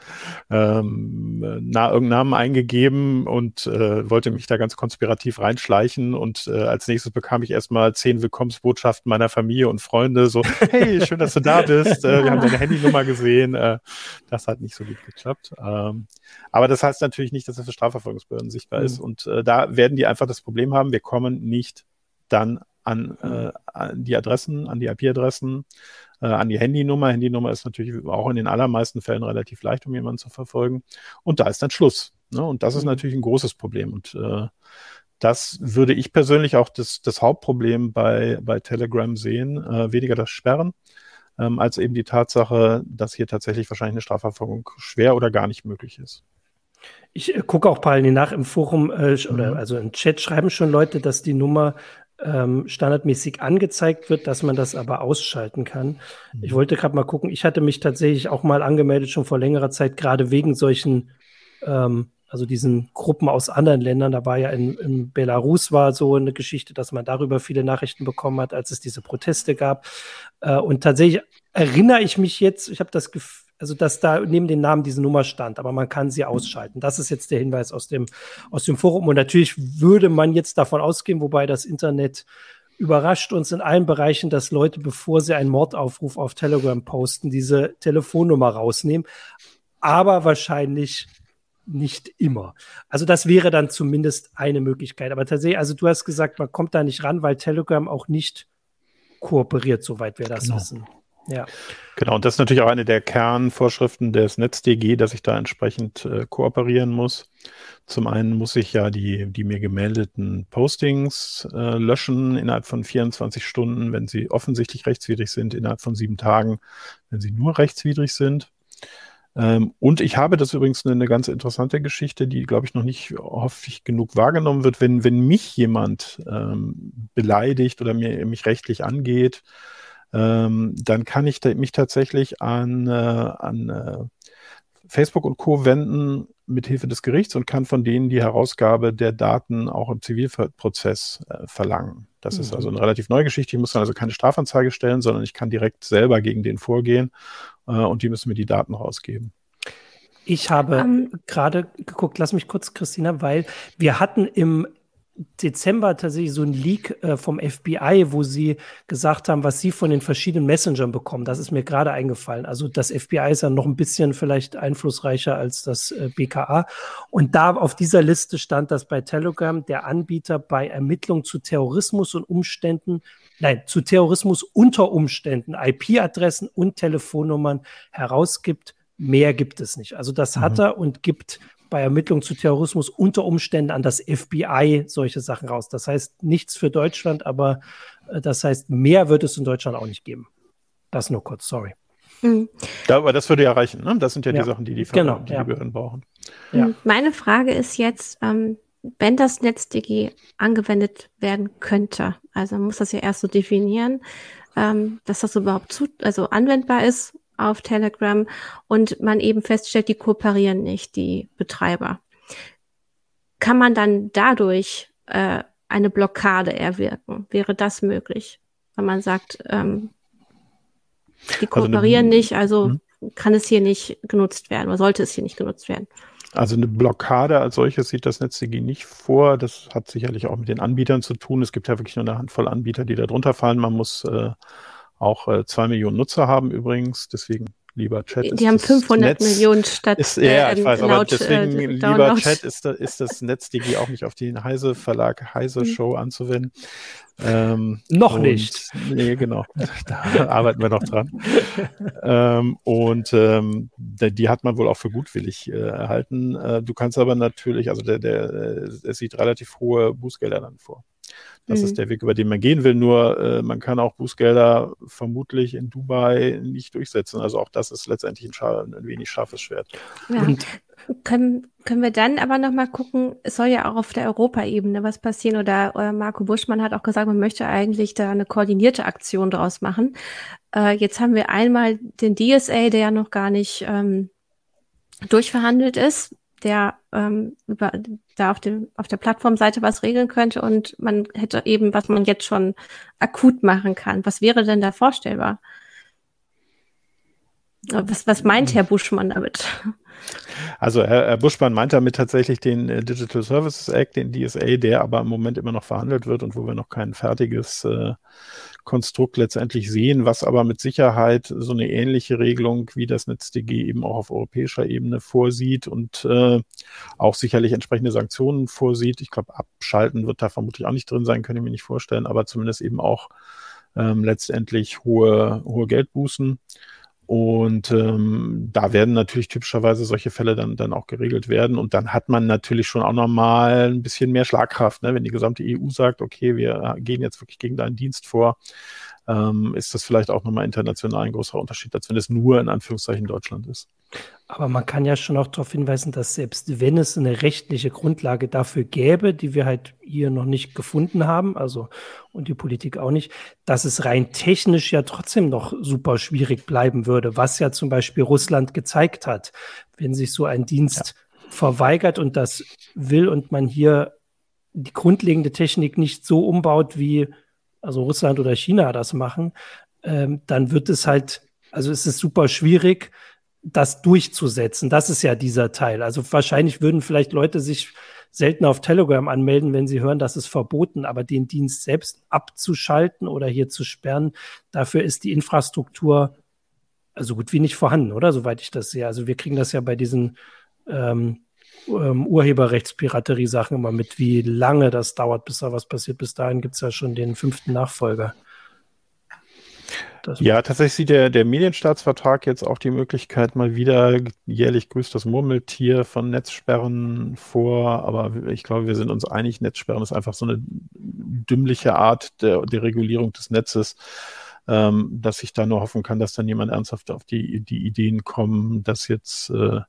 ähm, na, irgendeinen Namen eingegeben und äh, wollte mich da ganz konspirativ reinschleichen und äh, als nächstes bekam ich erstmal zehn Willkommensbotschaften meiner Familie und Freunde, so, hey, schön, dass du da bist, äh, wir haben deine Handynummer gesehen, äh, das hat nicht so gut geklappt. Ähm, aber das heißt natürlich nicht, dass es für Strafverfolgungsbehörden sichtbar mhm. ist und äh, da werden die einfach das Problem haben, wir kommen nicht dann an, äh, an die Adressen, an die IP-Adressen, äh, an die Handynummer. Handynummer ist natürlich auch in den allermeisten Fällen relativ leicht, um jemanden zu verfolgen. Und da ist dann Schluss. Ne? Und das ist mhm. natürlich ein großes Problem. Und äh, das würde ich persönlich auch das, das Hauptproblem bei, bei Telegram sehen. Äh, weniger das Sperren, ähm, als eben die Tatsache, dass hier tatsächlich wahrscheinlich eine Strafverfolgung schwer oder gar nicht möglich ist. Ich äh, gucke auch parallel nach im Forum äh, oder mhm. also im Chat schreiben schon Leute, dass die Nummer ähm, standardmäßig angezeigt wird, dass man das aber ausschalten kann. Mhm. Ich wollte gerade mal gucken, ich hatte mich tatsächlich auch mal angemeldet, schon vor längerer Zeit, gerade wegen solchen, ähm, also diesen Gruppen aus anderen Ländern. Da war ja in, in, Belarus war so eine Geschichte, dass man darüber viele Nachrichten bekommen hat, als es diese Proteste gab. Äh, und tatsächlich erinnere ich mich jetzt, ich habe das Gefühl, also dass da neben den Namen diese Nummer stand, aber man kann sie ausschalten. Das ist jetzt der Hinweis aus dem, aus dem Forum. Und natürlich würde man jetzt davon ausgehen, wobei das Internet überrascht uns in allen Bereichen, dass Leute, bevor sie einen Mordaufruf auf Telegram posten, diese Telefonnummer rausnehmen. Aber wahrscheinlich nicht immer. Also das wäre dann zumindest eine Möglichkeit. Aber tatsächlich, also du hast gesagt, man kommt da nicht ran, weil Telegram auch nicht kooperiert, soweit wir das genau. wissen. Ja. Genau, und das ist natürlich auch eine der Kernvorschriften des NetzDG, dass ich da entsprechend äh, kooperieren muss. Zum einen muss ich ja die, die mir gemeldeten Postings äh, löschen innerhalb von 24 Stunden, wenn sie offensichtlich rechtswidrig sind, innerhalb von sieben Tagen, wenn sie nur rechtswidrig sind. Ähm, und ich habe das übrigens eine, eine ganz interessante Geschichte, die, glaube ich, noch nicht häufig genug wahrgenommen wird. Wenn, wenn mich jemand ähm, beleidigt oder mir, mich rechtlich angeht, ähm, dann kann ich mich tatsächlich an, äh, an äh, Facebook und Co. wenden mit Hilfe des Gerichts und kann von denen die Herausgabe der Daten auch im Zivilprozess äh, verlangen. Das mhm. ist also eine relativ neue Geschichte. Ich muss dann also keine Strafanzeige stellen, sondern ich kann direkt selber gegen den vorgehen äh, und die müssen mir die Daten rausgeben. Ich habe um, ähm. gerade geguckt, lass mich kurz, Christina, weil wir hatten im Dezember tatsächlich so ein Leak äh, vom FBI, wo sie gesagt haben, was sie von den verschiedenen Messengern bekommen. Das ist mir gerade eingefallen. Also das FBI ist ja noch ein bisschen vielleicht einflussreicher als das äh, BKA. Und da auf dieser Liste stand, dass bei Telegram der Anbieter bei Ermittlungen zu Terrorismus und Umständen, nein, zu Terrorismus unter Umständen IP-Adressen und Telefonnummern herausgibt. Mehr gibt es nicht. Also das mhm. hat er und gibt bei Ermittlungen zu Terrorismus unter Umständen an das FBI solche Sachen raus. Das heißt nichts für Deutschland, aber äh, das heißt, mehr wird es in Deutschland auch nicht geben. Das nur kurz, sorry. Mhm. Ja, aber das würde ja reichen. Ne? Das sind ja, ja. die Sachen, die die, genau, die, ja. die Behörden brauchen. Ja. Meine Frage ist jetzt, ähm, wenn das NetzDG angewendet werden könnte, also man muss das ja erst so definieren, ähm, dass das überhaupt zu, also anwendbar ist auf Telegram und man eben feststellt, die kooperieren nicht, die Betreiber. Kann man dann dadurch äh, eine Blockade erwirken? Wäre das möglich? Wenn man sagt, ähm, die kooperieren also eine, nicht, also hm? kann es hier nicht genutzt werden oder sollte es hier nicht genutzt werden? Also eine Blockade als solches sieht das NetzDG nicht vor. Das hat sicherlich auch mit den Anbietern zu tun. Es gibt ja wirklich nur eine Handvoll Anbieter, die da drunter fallen. Man muss äh, auch äh, zwei Millionen Nutzer haben übrigens. Deswegen lieber Chat. Die haben 500 Netz, Millionen statt. Ist, ja, ich ähm, weiß, laut, aber deswegen, äh, lieber Chat, ist, da, ist das NetzDG auch nicht auf den Heise Verlag, Heise mhm. Show anzuwenden. Ähm, noch nicht. Nee, genau. da arbeiten wir noch dran. ähm, und ähm, der, die hat man wohl auch für gutwillig äh, erhalten. Äh, du kannst aber natürlich, also der, der, äh, es sieht relativ hohe Bußgelder dann vor. Das mhm. ist der Weg, über den man gehen will. Nur äh, man kann auch Bußgelder vermutlich in Dubai nicht durchsetzen. Also auch das ist letztendlich ein, ein wenig scharfes Schwert. Ja. Und können, können wir dann aber noch mal gucken, es soll ja auch auf der Europaebene was passieren oder äh, Marco Buschmann hat auch gesagt, man möchte eigentlich da eine koordinierte Aktion draus machen. Äh, jetzt haben wir einmal den DSA, der ja noch gar nicht ähm, durchverhandelt ist der ähm, über, da auf, dem, auf der Plattformseite was regeln könnte und man hätte eben, was man jetzt schon akut machen kann. Was wäre denn da vorstellbar? Was, was meint Herr Buschmann damit? Also Herr, Herr Buschmann meint damit tatsächlich den äh, Digital Services Act, den DSA, der aber im Moment immer noch verhandelt wird und wo wir noch kein fertiges äh, Konstrukt letztendlich sehen, was aber mit Sicherheit so eine ähnliche Regelung wie das NetzDG eben auch auf europäischer Ebene vorsieht und äh, auch sicherlich entsprechende Sanktionen vorsieht. Ich glaube, abschalten wird da vermutlich auch nicht drin sein, kann ich mir nicht vorstellen, aber zumindest eben auch ähm, letztendlich hohe, hohe Geldbußen. Und ähm, da werden natürlich typischerweise solche Fälle dann, dann auch geregelt werden. Und dann hat man natürlich schon auch nochmal ein bisschen mehr Schlagkraft. Ne? Wenn die gesamte EU sagt, okay, wir gehen jetzt wirklich gegen deinen Dienst vor, ähm, ist das vielleicht auch nochmal international ein großer Unterschied, als wenn es nur in Anführungszeichen Deutschland ist. Aber man kann ja schon auch darauf hinweisen, dass selbst wenn es eine rechtliche Grundlage dafür gäbe, die wir halt hier noch nicht gefunden haben, also und die Politik auch nicht, dass es rein technisch ja trotzdem noch super schwierig bleiben würde, was ja zum Beispiel Russland gezeigt hat, wenn sich so ein Dienst ja. verweigert und das will und man hier die grundlegende Technik nicht so umbaut, wie also Russland oder China das machen, ähm, dann wird es halt, also es ist super schwierig, das durchzusetzen. Das ist ja dieser Teil. Also wahrscheinlich würden vielleicht Leute sich selten auf Telegram anmelden, wenn sie hören, das ist verboten, aber den Dienst selbst abzuschalten oder hier zu sperren, dafür ist die Infrastruktur so gut wie nicht vorhanden, oder? Soweit ich das sehe. Also wir kriegen das ja bei diesen ähm, ähm, Urheberrechtspiraterie-Sachen immer mit, wie lange das dauert, bis da was passiert. Bis dahin gibt es ja schon den fünften Nachfolger. Das ja, tatsächlich sieht der, der Medienstaatsvertrag jetzt auch die Möglichkeit, mal wieder jährlich grüßt das Murmeltier von Netzsperren vor. Aber ich glaube, wir sind uns einig, Netzsperren ist einfach so eine dümmliche Art der, der Regulierung des Netzes ähm, dass ich da nur hoffen kann, dass dann jemand ernsthaft auf die, die Ideen kommen, das jetzt äh,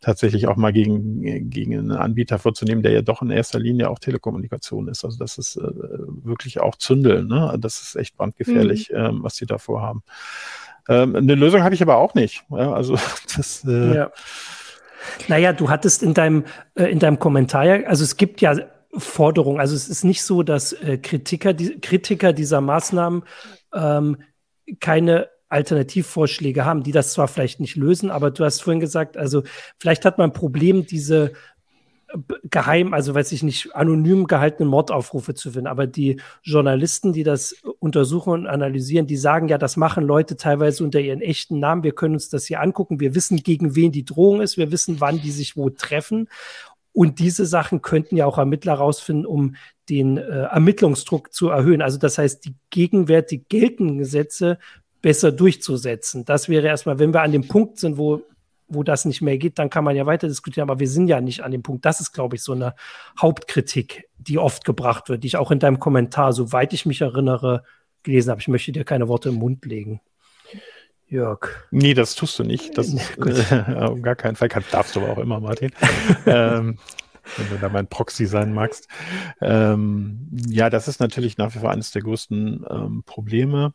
tatsächlich auch mal gegen, gegen einen Anbieter vorzunehmen, der ja doch in erster Linie auch Telekommunikation ist. Also das ist äh, wirklich auch Zündeln. Ne? Das ist echt brandgefährlich, mhm. ähm, was sie da vorhaben. Ähm, eine Lösung habe ich aber auch nicht. Ja, also das äh, ja. Naja, du hattest in deinem, äh, in deinem Kommentar, also es gibt ja Forderungen, also es ist nicht so, dass äh, Kritiker, die, Kritiker dieser Maßnahmen ähm, keine Alternativvorschläge haben, die das zwar vielleicht nicht lösen, aber du hast vorhin gesagt, also vielleicht hat man ein Problem, diese geheim, also weiß ich nicht, anonym gehaltenen Mordaufrufe zu finden. Aber die Journalisten, die das untersuchen und analysieren, die sagen ja, das machen Leute teilweise unter ihren echten Namen. Wir können uns das hier angucken. Wir wissen, gegen wen die Drohung ist. Wir wissen, wann die sich wo treffen. Und diese Sachen könnten ja auch Ermittler rausfinden, um den äh, Ermittlungsdruck zu erhöhen. Also das heißt, die gegenwärtig geltenden Gesetze besser durchzusetzen. Das wäre erstmal, wenn wir an dem Punkt sind, wo, wo das nicht mehr geht, dann kann man ja weiter diskutieren, aber wir sind ja nicht an dem Punkt. Das ist, glaube ich, so eine Hauptkritik, die oft gebracht wird, die ich auch in deinem Kommentar, soweit ich mich erinnere, gelesen habe. Ich möchte dir keine Worte im Mund legen. Jörg. Nee, das tust du nicht. Das ist, äh, um gar keinen Fall. Kann, darfst du aber auch immer, Martin. ähm, wenn du da mein Proxy sein magst. Ähm, ja, das ist natürlich nach wie vor eines der größten ähm, Probleme.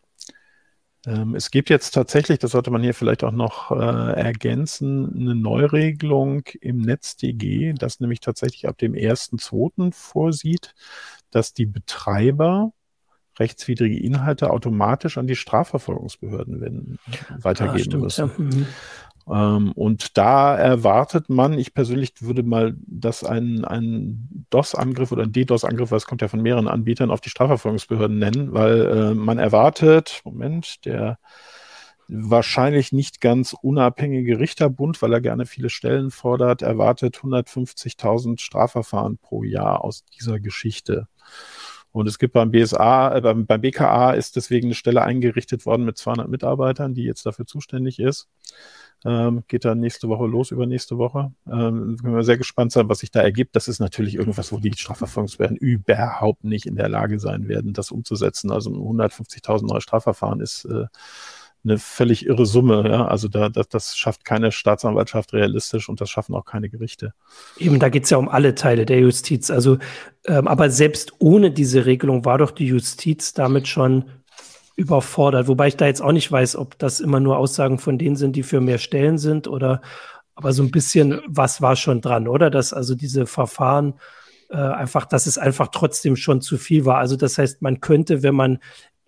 Ähm, es gibt jetzt tatsächlich, das sollte man hier vielleicht auch noch äh, ergänzen, eine Neuregelung im NetzDG, das nämlich tatsächlich ab dem 1.2. vorsieht, dass die Betreiber rechtswidrige Inhalte automatisch an die Strafverfolgungsbehörden werden, weitergeben ah, stimmt, müssen. Ja. Mhm. Ähm, und da erwartet man, ich persönlich würde mal das ein, ein DOS-Angriff oder ein DDoS-Angriff, das kommt ja von mehreren Anbietern, auf die Strafverfolgungsbehörden nennen, weil äh, man erwartet, Moment, der wahrscheinlich nicht ganz unabhängige Richterbund, weil er gerne viele Stellen fordert, erwartet 150.000 Strafverfahren pro Jahr aus dieser Geschichte. Und es gibt beim BSA, äh, beim, beim BKA ist deswegen eine Stelle eingerichtet worden mit 200 Mitarbeitern, die jetzt dafür zuständig ist. Ähm, geht dann nächste Woche los, übernächste Woche. Ähm, können wir sehr gespannt sein, was sich da ergibt. Das ist natürlich irgendwas, wo die Strafverfolgungsbehörden überhaupt nicht in der Lage sein werden, das umzusetzen. Also 150.000 neue Strafverfahren ist äh, eine völlig irre Summe. Ja? Also da, das, das schafft keine Staatsanwaltschaft realistisch und das schaffen auch keine Gerichte. Eben, da geht es ja um alle Teile der Justiz. Also, ähm, aber selbst ohne diese Regelung war doch die Justiz damit schon überfordert. Wobei ich da jetzt auch nicht weiß, ob das immer nur Aussagen von denen sind, die für mehr Stellen sind oder aber so ein bisschen was war schon dran, oder? Dass also diese Verfahren äh, einfach, dass es einfach trotzdem schon zu viel war. Also das heißt, man könnte, wenn man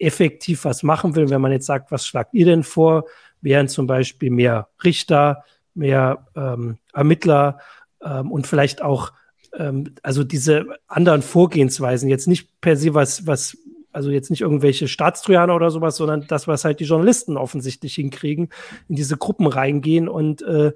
effektiv was machen will, wenn man jetzt sagt, was schlagt ihr denn vor, wären zum Beispiel mehr Richter, mehr ähm, Ermittler ähm, und vielleicht auch ähm, also diese anderen Vorgehensweisen, jetzt nicht per se was, was also jetzt nicht irgendwelche Staatstrojaner oder sowas, sondern das, was halt die Journalisten offensichtlich hinkriegen, in diese Gruppen reingehen und, äh,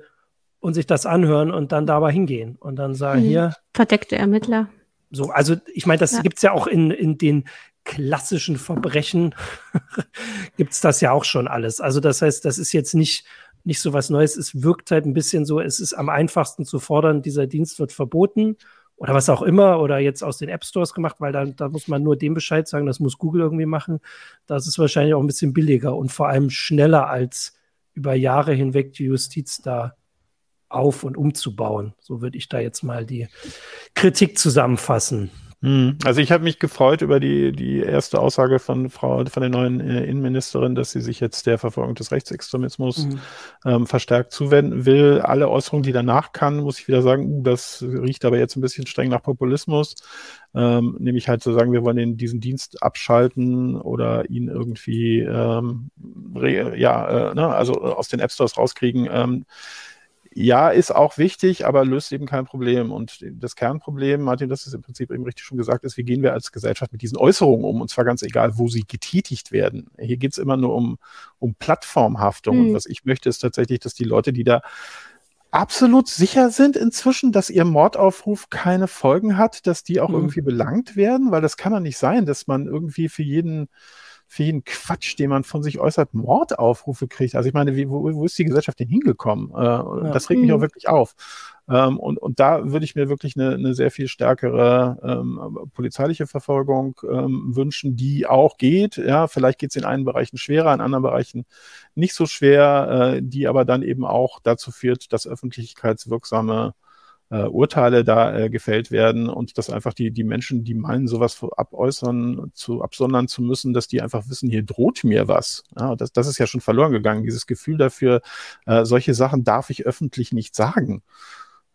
und sich das anhören und dann dabei hingehen und dann sagen, mhm. hier. Verdeckte Ermittler. So, also ich meine, das ja. gibt's ja auch in, in den klassischen Verbrechen, gibt's das ja auch schon alles. Also das heißt, das ist jetzt nicht, nicht so was Neues. Es wirkt halt ein bisschen so, es ist am einfachsten zu fordern, dieser Dienst wird verboten oder was auch immer oder jetzt aus den App Stores gemacht, weil da, da muss man nur dem Bescheid sagen, das muss Google irgendwie machen. Das ist wahrscheinlich auch ein bisschen billiger und vor allem schneller als über Jahre hinweg die Justiz da auf und umzubauen. So würde ich da jetzt mal die Kritik zusammenfassen. Hm. Also ich habe mich gefreut über die, die erste Aussage von Frau, von der neuen äh, Innenministerin, dass sie sich jetzt der Verfolgung des Rechtsextremismus mhm. ähm, verstärkt zuwenden will. Alle Äußerungen, die danach kann, muss ich wieder sagen, uh, das riecht aber jetzt ein bisschen streng nach Populismus. Ähm, nämlich halt zu sagen, wir wollen den, diesen Dienst abschalten oder ihn irgendwie ähm, ja, äh, ne, also aus den App Stores rauskriegen. Ja, ist auch wichtig, aber löst eben kein Problem. Und das Kernproblem, Martin, das ist im Prinzip eben richtig schon gesagt, ist, wie gehen wir als Gesellschaft mit diesen Äußerungen um? Und zwar ganz egal, wo sie getätigt werden. Hier geht es immer nur um, um Plattformhaftung. Mhm. Und was ich möchte, ist tatsächlich, dass die Leute, die da absolut sicher sind inzwischen, dass ihr Mordaufruf keine Folgen hat, dass die auch mhm. irgendwie belangt werden, weil das kann doch nicht sein, dass man irgendwie für jeden für jeden Quatsch, den man von sich äußert, Mordaufrufe kriegt. Also ich meine, wie, wo, wo ist die Gesellschaft denn hingekommen? Äh, ja. Das regt mich auch mhm. wirklich auf. Ähm, und, und da würde ich mir wirklich eine, eine sehr viel stärkere ähm, polizeiliche Verfolgung ähm, wünschen, die auch geht. Ja, vielleicht geht es in einen Bereichen schwerer, in anderen Bereichen nicht so schwer, äh, die aber dann eben auch dazu führt, dass öffentlichkeitswirksame äh, Urteile da äh, gefällt werden und dass einfach die, die Menschen, die meinen, sowas abäußern, zu absondern zu müssen, dass die einfach wissen, hier droht mir was. Ja, das, das ist ja schon verloren gegangen, dieses Gefühl dafür, äh, solche Sachen darf ich öffentlich nicht sagen.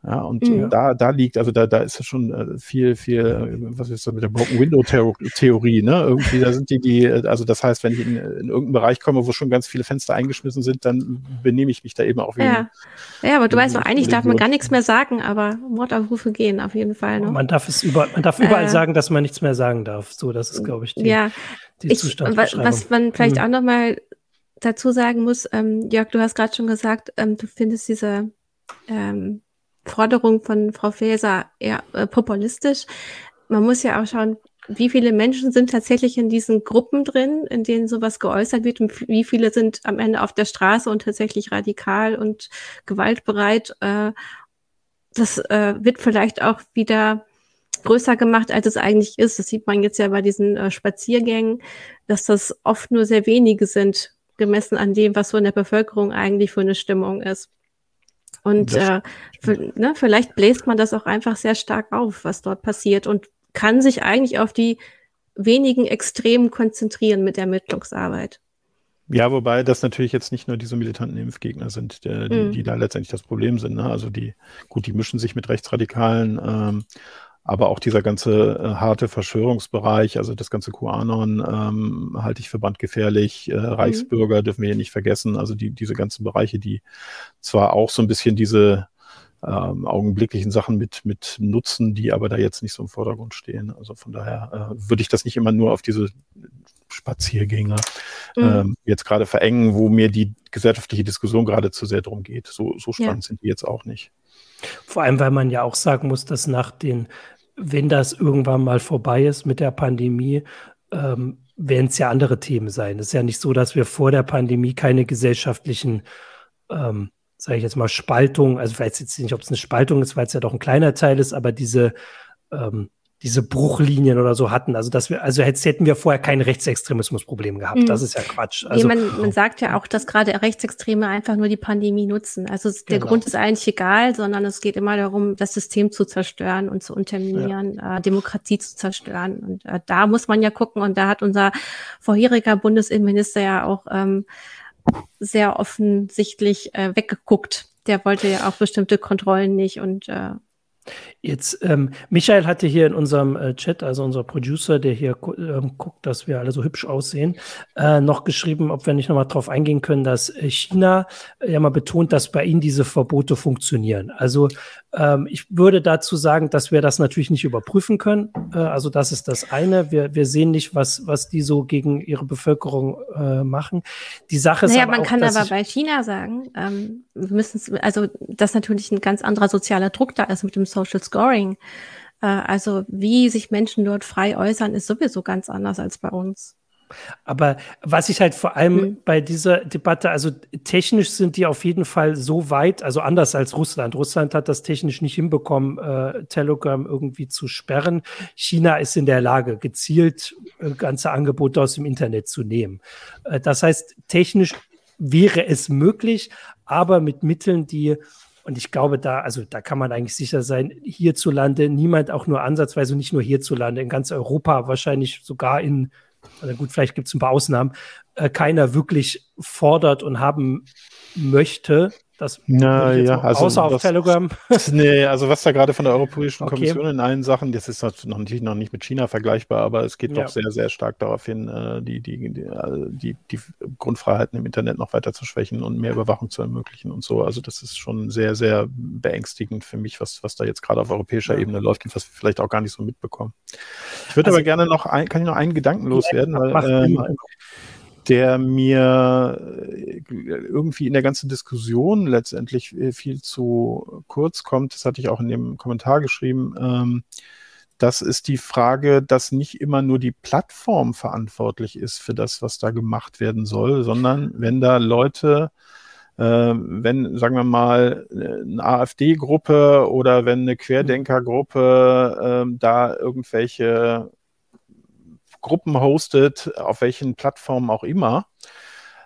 Ja, und mhm. da, da liegt, also da, da ist schon äh, viel, viel, äh, was ist das mit der Broken Window Theorie, ne? Irgendwie, da sind die, die, äh, also das heißt, wenn ich in, in irgendeinen Bereich komme, wo schon ganz viele Fenster eingeschmissen sind, dann benehme ich mich da eben auch wieder. Ja, ja aber du weißt doch, eigentlich darf man gar nichts mehr sagen, aber Mordaufrufe gehen auf jeden Fall. Ne? Man darf es über, man darf überall äh, sagen, dass man nichts mehr sagen darf. So, das ist, glaube ich, die, ja, die ich, Was man vielleicht mhm. auch nochmal dazu sagen muss, ähm, Jörg, du hast gerade schon gesagt, ähm, du findest diese ähm, Forderung von Frau Faeser eher äh, populistisch. Man muss ja auch schauen, wie viele Menschen sind tatsächlich in diesen Gruppen drin, in denen sowas geäußert wird und wie viele sind am Ende auf der Straße und tatsächlich radikal und gewaltbereit. Äh, das äh, wird vielleicht auch wieder größer gemacht, als es eigentlich ist. Das sieht man jetzt ja bei diesen äh, Spaziergängen, dass das oft nur sehr wenige sind, gemessen an dem, was so in der Bevölkerung eigentlich für eine Stimmung ist. Und äh, ne, vielleicht bläst man das auch einfach sehr stark auf, was dort passiert und kann sich eigentlich auf die wenigen Extremen konzentrieren mit der Ermittlungsarbeit. Ja, wobei das natürlich jetzt nicht nur diese militanten Impfgegner sind, der, die, mhm. die, da letztendlich das Problem sind. Ne? Also die, gut, die mischen sich mit Rechtsradikalen, ähm, aber auch dieser ganze äh, harte Verschwörungsbereich, also das ganze QAnon ähm, halte ich für brandgefährlich. Äh, mhm. Reichsbürger dürfen wir hier nicht vergessen. Also die, diese ganzen Bereiche, die zwar auch so ein bisschen diese ähm, augenblicklichen Sachen mit, mit nutzen, die aber da jetzt nicht so im Vordergrund stehen. Also von daher äh, würde ich das nicht immer nur auf diese Spaziergänge mhm. ähm, jetzt gerade verengen, wo mir die gesellschaftliche Diskussion gerade zu sehr drum geht. So, so spannend ja. sind die jetzt auch nicht. Vor allem, weil man ja auch sagen muss, dass nach den, wenn das irgendwann mal vorbei ist mit der Pandemie, ähm, werden es ja andere Themen sein. Es ist ja nicht so, dass wir vor der Pandemie keine gesellschaftlichen, ähm, sage ich jetzt mal, Spaltung, also ich weiß jetzt nicht, ob es eine Spaltung ist, weil es ja doch ein kleiner Teil ist, aber diese ähm, diese Bruchlinien oder so hatten. Also dass wir, also hätten wir vorher kein Rechtsextremismusproblem gehabt. Mhm. Das ist ja Quatsch. Also, nee, man, man sagt ja auch, dass gerade Rechtsextreme einfach nur die Pandemie nutzen. Also der genau. Grund ist eigentlich egal, sondern es geht immer darum, das System zu zerstören und zu unterminieren, ja. äh, Demokratie zu zerstören. Und äh, da muss man ja gucken. Und da hat unser vorheriger Bundesinnenminister ja auch ähm, sehr offensichtlich äh, weggeguckt. Der wollte ja auch bestimmte Kontrollen nicht und äh, Jetzt, ähm, Michael hatte hier in unserem äh, Chat, also unser Producer, der hier gu ähm, guckt, dass wir alle so hübsch aussehen, äh, noch geschrieben, ob wir nicht nochmal drauf eingehen können, dass äh, China ja mal betont, dass bei ihnen diese Verbote funktionieren. Also ähm, ich würde dazu sagen, dass wir das natürlich nicht überprüfen können. Äh, also das ist das eine. Wir, wir sehen nicht, was, was die so gegen ihre Bevölkerung äh, machen. Die Sache ist naja, man auch, kann aber bei China sagen, ähm, wir müssen also dass natürlich ein ganz anderer sozialer Druck da ist mit dem Social Scoring. Äh, also wie sich Menschen dort frei äußern, ist sowieso ganz anders als bei uns. Aber was ich halt vor allem mhm. bei dieser Debatte, also technisch sind die auf jeden Fall so weit, also anders als Russland. Russland hat das technisch nicht hinbekommen, äh, Telegram irgendwie zu sperren. China ist in der Lage, gezielt äh, ganze Angebote aus dem Internet zu nehmen. Äh, das heißt, technisch wäre es möglich, aber mit Mitteln, die und ich glaube, da, also da kann man eigentlich sicher sein, hierzulande niemand auch nur ansatzweise, nicht nur hierzulande, in ganz Europa, wahrscheinlich sogar in also gut, vielleicht gibt es ein paar Ausnahmen, äh, keiner wirklich fordert und haben möchte, das Na, ja, also außer auf Telegram. Nee, also was da gerade von der Europäischen okay. Kommission in allen Sachen, das ist natürlich noch nicht mit China vergleichbar, aber es geht ja. doch sehr, sehr stark darauf hin, äh, die, die, die, also die, die Grundfreiheiten im Internet noch weiter zu schwächen und mehr Überwachung zu ermöglichen und so. Also das ist schon sehr, sehr beängstigend für mich, was, was da jetzt gerade auf europäischer ja. Ebene läuft und was wir vielleicht auch gar nicht so mitbekommen. Ich würde also, aber gerne noch ein, kann ich noch einen Gedanken loswerden, weil ähm, der mir äh, irgendwie in der ganzen Diskussion letztendlich äh, viel zu kurz kommt. Das hatte ich auch in dem Kommentar geschrieben. Ähm, das ist die Frage, dass nicht immer nur die Plattform verantwortlich ist für das, was da gemacht werden soll, sondern wenn da Leute, äh, wenn, sagen wir mal, eine AfD-Gruppe oder wenn eine Querdenker-Gruppe äh, da irgendwelche Gruppen hostet, auf welchen Plattformen auch immer,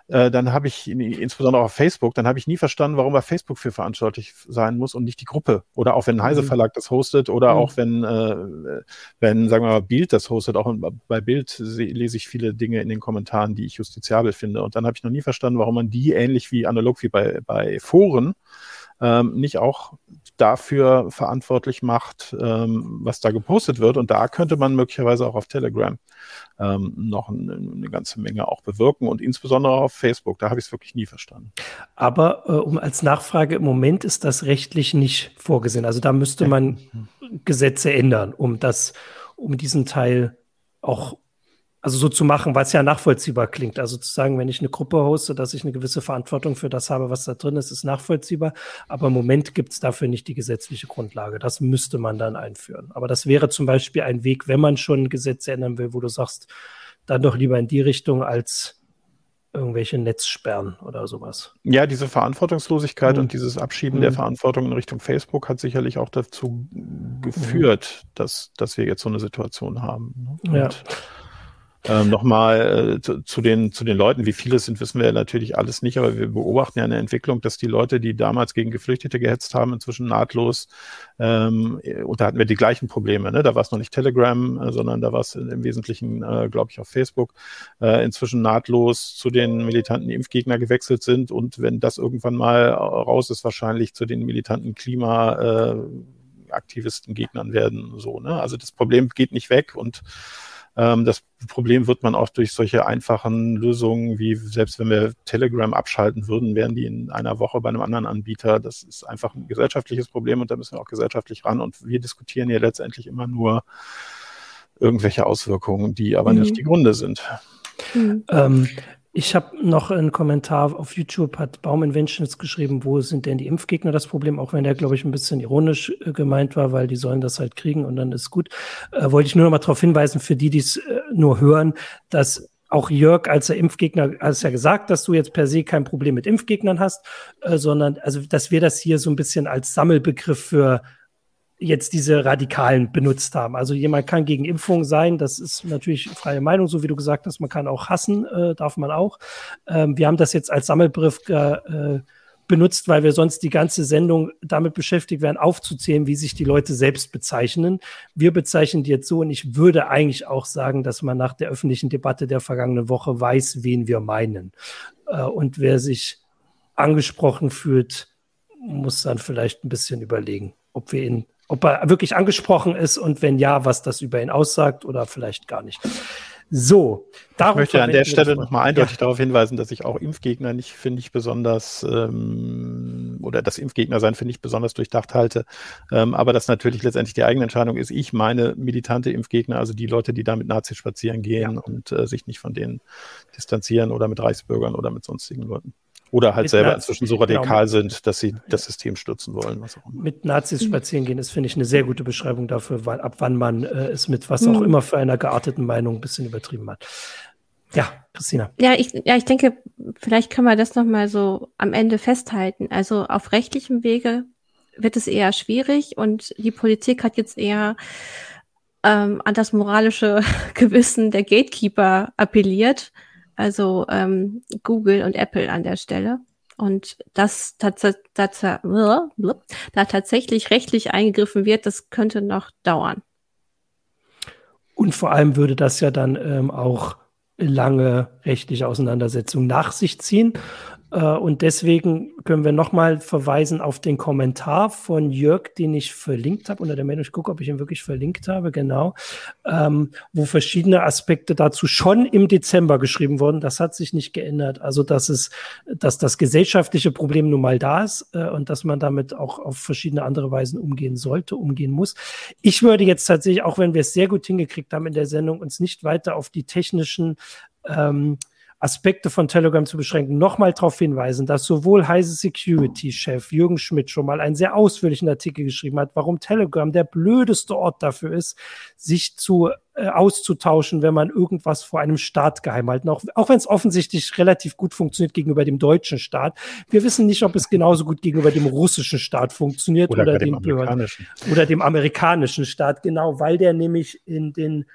äh, dann habe ich, insbesondere auf Facebook, dann habe ich nie verstanden, warum er Facebook für verantwortlich sein muss und nicht die Gruppe. Oder auch wenn Heise mhm. Verlag das hostet oder mhm. auch wenn, äh, wenn, sagen wir mal, Bild das hostet. Auch bei Bild lese ich viele Dinge in den Kommentaren, die ich justiziabel finde. Und dann habe ich noch nie verstanden, warum man die ähnlich wie analog wie bei, bei Foren ähm, nicht auch dafür verantwortlich macht, ähm, was da gepostet wird. Und da könnte man möglicherweise auch auf Telegram ähm, noch eine, eine, ganze Menge auch bewirken und insbesondere auf Facebook. Da habe ich es wirklich nie verstanden. Aber äh, um als Nachfrage, im Moment ist das rechtlich nicht vorgesehen. Also da müsste man Gesetze ändern, um das, um diesen Teil auch also so zu machen, weil es ja nachvollziehbar klingt. Also zu sagen, wenn ich eine Gruppe hoste, dass ich eine gewisse Verantwortung für das habe, was da drin ist, ist nachvollziehbar. Aber im Moment gibt es dafür nicht die gesetzliche Grundlage. Das müsste man dann einführen. Aber das wäre zum Beispiel ein Weg, wenn man schon Gesetze ändern will, wo du sagst, dann doch lieber in die Richtung als irgendwelche Netzsperren oder sowas. Ja, diese Verantwortungslosigkeit mhm. und dieses Abschieben mhm. der Verantwortung in Richtung Facebook hat sicherlich auch dazu geführt, mhm. dass, dass wir jetzt so eine Situation haben. Ne? Und ja. Ähm, Nochmal äh, zu, zu, den, zu den Leuten, wie viele es sind, wissen wir natürlich alles nicht, aber wir beobachten ja eine Entwicklung, dass die Leute, die damals gegen Geflüchtete gehetzt haben, inzwischen nahtlos, ähm, und da hatten wir die gleichen Probleme, ne? da war es noch nicht Telegram, äh, sondern da war es im Wesentlichen, äh, glaube ich, auf Facebook, äh, inzwischen nahtlos zu den militanten Impfgegner gewechselt sind und wenn das irgendwann mal raus ist, wahrscheinlich zu den militanten Klima- äh, Aktivisten Gegnern werden. So, ne? Also das Problem geht nicht weg und das Problem wird man auch durch solche einfachen Lösungen wie selbst wenn wir Telegram abschalten würden, wären die in einer Woche bei einem anderen Anbieter. Das ist einfach ein gesellschaftliches Problem und da müssen wir auch gesellschaftlich ran. Und wir diskutieren hier letztendlich immer nur irgendwelche Auswirkungen, die aber mhm. nicht die Gründe sind. Mhm. Ähm, ich habe noch einen Kommentar auf YouTube, hat Baum Inventions geschrieben, wo sind denn die Impfgegner das Problem, auch wenn der, glaube ich, ein bisschen ironisch äh, gemeint war, weil die sollen das halt kriegen und dann ist gut. Äh, wollte ich nur noch mal darauf hinweisen, für die, die es äh, nur hören, dass auch Jörg, als er Impfgegner, als er gesagt, dass du jetzt per se kein Problem mit Impfgegnern hast, äh, sondern also, dass wir das hier so ein bisschen als Sammelbegriff für jetzt diese Radikalen benutzt haben. Also jemand kann gegen Impfung sein, das ist natürlich freie Meinung, so wie du gesagt hast, man kann auch hassen, äh, darf man auch. Ähm, wir haben das jetzt als Sammelbegriff äh, benutzt, weil wir sonst die ganze Sendung damit beschäftigt werden, aufzuzählen, wie sich die Leute selbst bezeichnen. Wir bezeichnen die jetzt so und ich würde eigentlich auch sagen, dass man nach der öffentlichen Debatte der vergangenen Woche weiß, wen wir meinen. Äh, und wer sich angesprochen fühlt, muss dann vielleicht ein bisschen überlegen, ob wir ihn ob er wirklich angesprochen ist und wenn ja, was das über ihn aussagt oder vielleicht gar nicht. So, ich möchte an der Stelle nochmal eindeutig ja. darauf hinweisen, dass ich auch Impfgegner nicht, finde ich, besonders ähm, oder das Impfgegner sein, finde ich, besonders durchdacht halte. Ähm, aber das natürlich letztendlich die eigene Entscheidung ist. Ich meine militante Impfgegner, also die Leute, die da mit Nazis spazieren gehen ja. und äh, sich nicht von denen distanzieren oder mit Reichsbürgern oder mit sonstigen Leuten. Oder halt selber Nazis, inzwischen so radikal genau. sind, dass sie das System stürzen wollen. Mit Nazis spazieren gehen ist, finde ich, eine sehr gute Beschreibung dafür, weil, ab wann man äh, es mit was auch mhm. immer für einer gearteten Meinung ein bisschen übertrieben hat. Ja, Christina. Ja, ich, ja, ich denke, vielleicht können wir das nochmal so am Ende festhalten. Also auf rechtlichem Wege wird es eher schwierig und die Politik hat jetzt eher ähm, an das moralische Gewissen der Gatekeeper appelliert also ähm, Google und Apple an der Stelle. Und dass da tatsächlich rechtlich eingegriffen wird, das könnte noch dauern. Und vor allem würde das ja dann ähm, auch lange rechtliche Auseinandersetzungen nach sich ziehen. Äh, und deswegen können wir nochmal verweisen auf den Kommentar von Jörg, den ich verlinkt habe unter der Meldung. Ich gucke, ob ich ihn wirklich verlinkt habe, genau, ähm, wo verschiedene Aspekte dazu schon im Dezember geschrieben wurden. Das hat sich nicht geändert. Also, dass es, dass das gesellschaftliche Problem nun mal da ist äh, und dass man damit auch auf verschiedene andere Weisen umgehen sollte, umgehen muss. Ich würde jetzt tatsächlich, auch wenn wir es sehr gut hingekriegt haben in der Sendung, uns nicht weiter auf die technischen ähm, Aspekte von Telegram zu beschränken, nochmal darauf hinweisen, dass sowohl Heise Security-Chef Jürgen Schmidt schon mal einen sehr ausführlichen Artikel geschrieben hat, warum Telegram der blödeste Ort dafür ist, sich zu äh, auszutauschen, wenn man irgendwas vor einem Staat geheim halten, auch, auch wenn es offensichtlich relativ gut funktioniert gegenüber dem deutschen Staat. Wir wissen nicht, ob es genauso gut gegenüber dem russischen Staat funktioniert oder, oder dem, dem Behörden oder dem amerikanischen Staat, genau, weil der nämlich in den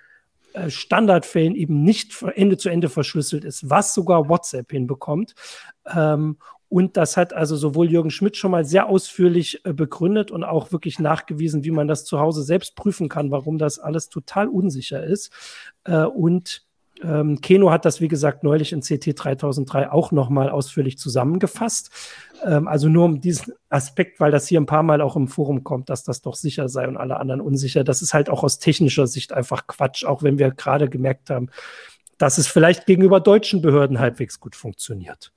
Standardfällen eben nicht Ende zu Ende verschlüsselt ist, was sogar WhatsApp hinbekommt. Ähm, und das hat also sowohl Jürgen Schmidt schon mal sehr ausführlich äh, begründet und auch wirklich nachgewiesen, wie man das zu Hause selbst prüfen kann, warum das alles total unsicher ist. Äh, und ähm, Keno hat das, wie gesagt, neulich in CT 3003 auch nochmal ausführlich zusammengefasst. Ähm, also nur um diesen Aspekt, weil das hier ein paar Mal auch im Forum kommt, dass das doch sicher sei und alle anderen unsicher. Das ist halt auch aus technischer Sicht einfach Quatsch, auch wenn wir gerade gemerkt haben, dass es vielleicht gegenüber deutschen Behörden halbwegs gut funktioniert.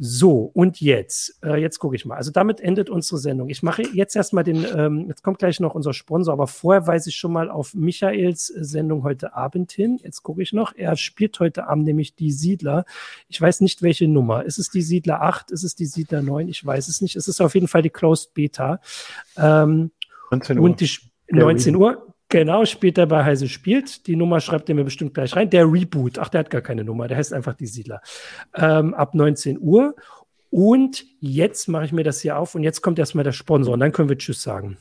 So, und jetzt, äh, jetzt gucke ich mal. Also damit endet unsere Sendung. Ich mache jetzt erstmal den, ähm, jetzt kommt gleich noch unser Sponsor, aber vorher weise ich schon mal auf Michaels äh, Sendung heute Abend hin. Jetzt gucke ich noch. Er spielt heute Abend nämlich die Siedler. Ich weiß nicht, welche Nummer. Ist es die Siedler 8? Ist es die Siedler 9? Ich weiß es nicht. Es ist auf jeden Fall die Closed Beta. Ähm, 19 Uhr. Und die 19 Uhr. Genau, später bei Heise spielt. Die Nummer schreibt er mir bestimmt gleich rein. Der Reboot. Ach, der hat gar keine Nummer. Der heißt einfach die Siedler. Ähm, ab 19 Uhr. Und jetzt mache ich mir das hier auf und jetzt kommt erstmal der Sponsor und dann können wir Tschüss sagen.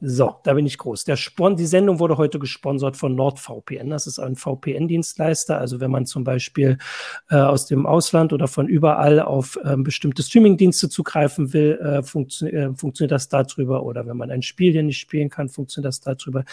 So, da bin ich groß. Der Spon die Sendung wurde heute gesponsert von NordVPN. Das ist ein VPN-Dienstleister. Also wenn man zum Beispiel äh, aus dem Ausland oder von überall auf ähm, bestimmte Streaming-Dienste zugreifen will, äh, funktio äh, funktioniert das darüber. Oder wenn man ein Spiel hier nicht spielen kann, funktioniert das darüber.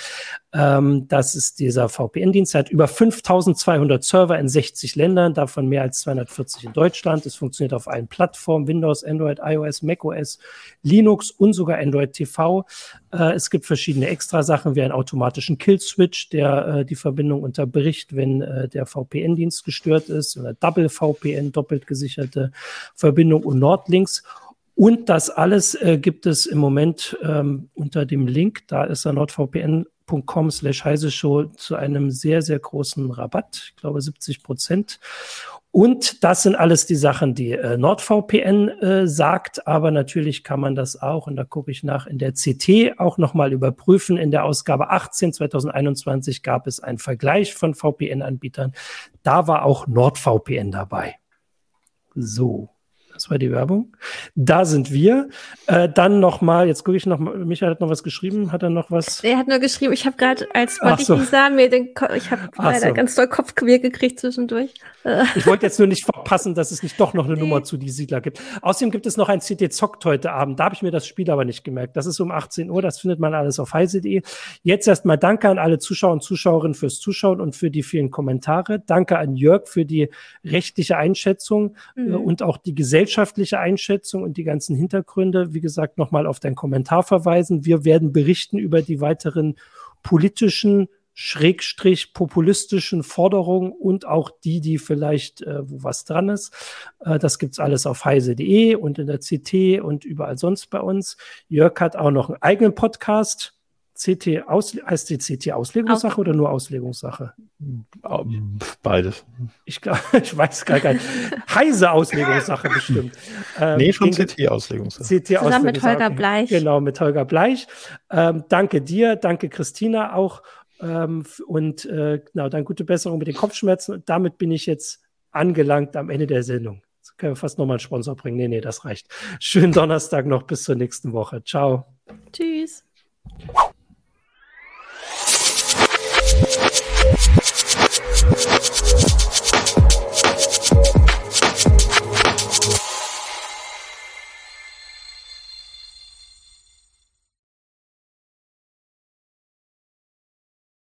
Ähm, das ist dieser VPN-Dienst. Er hat über 5200 Server in 60 Ländern, davon mehr als 240 in Deutschland. Es funktioniert auf allen Plattformen, Windows, Android, iOS, macOS, Linux und sogar Android TV. Äh, es gibt verschiedene Extrasachen wie einen automatischen Kill-Switch, der äh, die Verbindung unterbricht, wenn äh, der VPN-Dienst gestört ist, oder Double VPN, doppelt gesicherte Verbindung und Nordlinks. Und das alles äh, gibt es im Moment ähm, unter dem Link, da ist er nordvpn.com slash heise show zu einem sehr, sehr großen Rabatt, ich glaube 70 Prozent. Und das sind alles die Sachen, die äh, NordVPN äh, sagt, aber natürlich kann man das auch, und da gucke ich nach, in der CT auch nochmal überprüfen. In der Ausgabe 18 2021 gab es einen Vergleich von VPN-Anbietern. Da war auch NordVPN dabei. So. Das war die Werbung. Da sind wir. Äh, dann nochmal, jetzt gucke ich noch mal, Michael hat noch was geschrieben. Hat er noch was? Er hat nur geschrieben, ich habe gerade, als ich so. sagen, mir den Ko ich habe leider so. ganz doll Kopfquer gekriegt zwischendurch. Ich wollte jetzt nur nicht verpassen, dass es nicht doch noch eine nee. Nummer zu die Siedler gibt. Außerdem gibt es noch ein CT Zockt heute Abend. Da habe ich mir das Spiel aber nicht gemerkt. Das ist um 18 Uhr. Das findet man alles auf heise.de. Jetzt erstmal danke an alle Zuschauer und Zuschauerinnen fürs Zuschauen und für die vielen Kommentare. Danke an Jörg für die rechtliche Einschätzung äh, mhm. und auch die Gesellschaft gesellschaftliche Einschätzung und die ganzen Hintergründe, wie gesagt, nochmal auf deinen Kommentar verweisen. Wir werden berichten über die weiteren politischen Schrägstrich populistischen Forderungen und auch die, die vielleicht, äh, wo was dran ist. Äh, das gibt's alles auf heise.de und in der CT und überall sonst bei uns. Jörg hat auch noch einen eigenen Podcast. CT aus, heißt die CT Auslegungssache oder nur Auslegungssache? Beides. Ich, ich weiß gar nicht. Heise Auslegungssache bestimmt. Ähm, nee, schon CT Auslegungssache. CT Zusammen mit Holger Bleich. Genau, mit Holger Bleich. Ähm, danke dir, danke Christina auch. Ähm, und äh, genau, dann gute Besserung mit den Kopfschmerzen. Und damit bin ich jetzt angelangt am Ende der Sendung. Jetzt können wir fast nochmal einen Sponsor bringen. Nee, nee, das reicht. Schönen Donnerstag noch bis zur nächsten Woche. Ciao. Tschüss.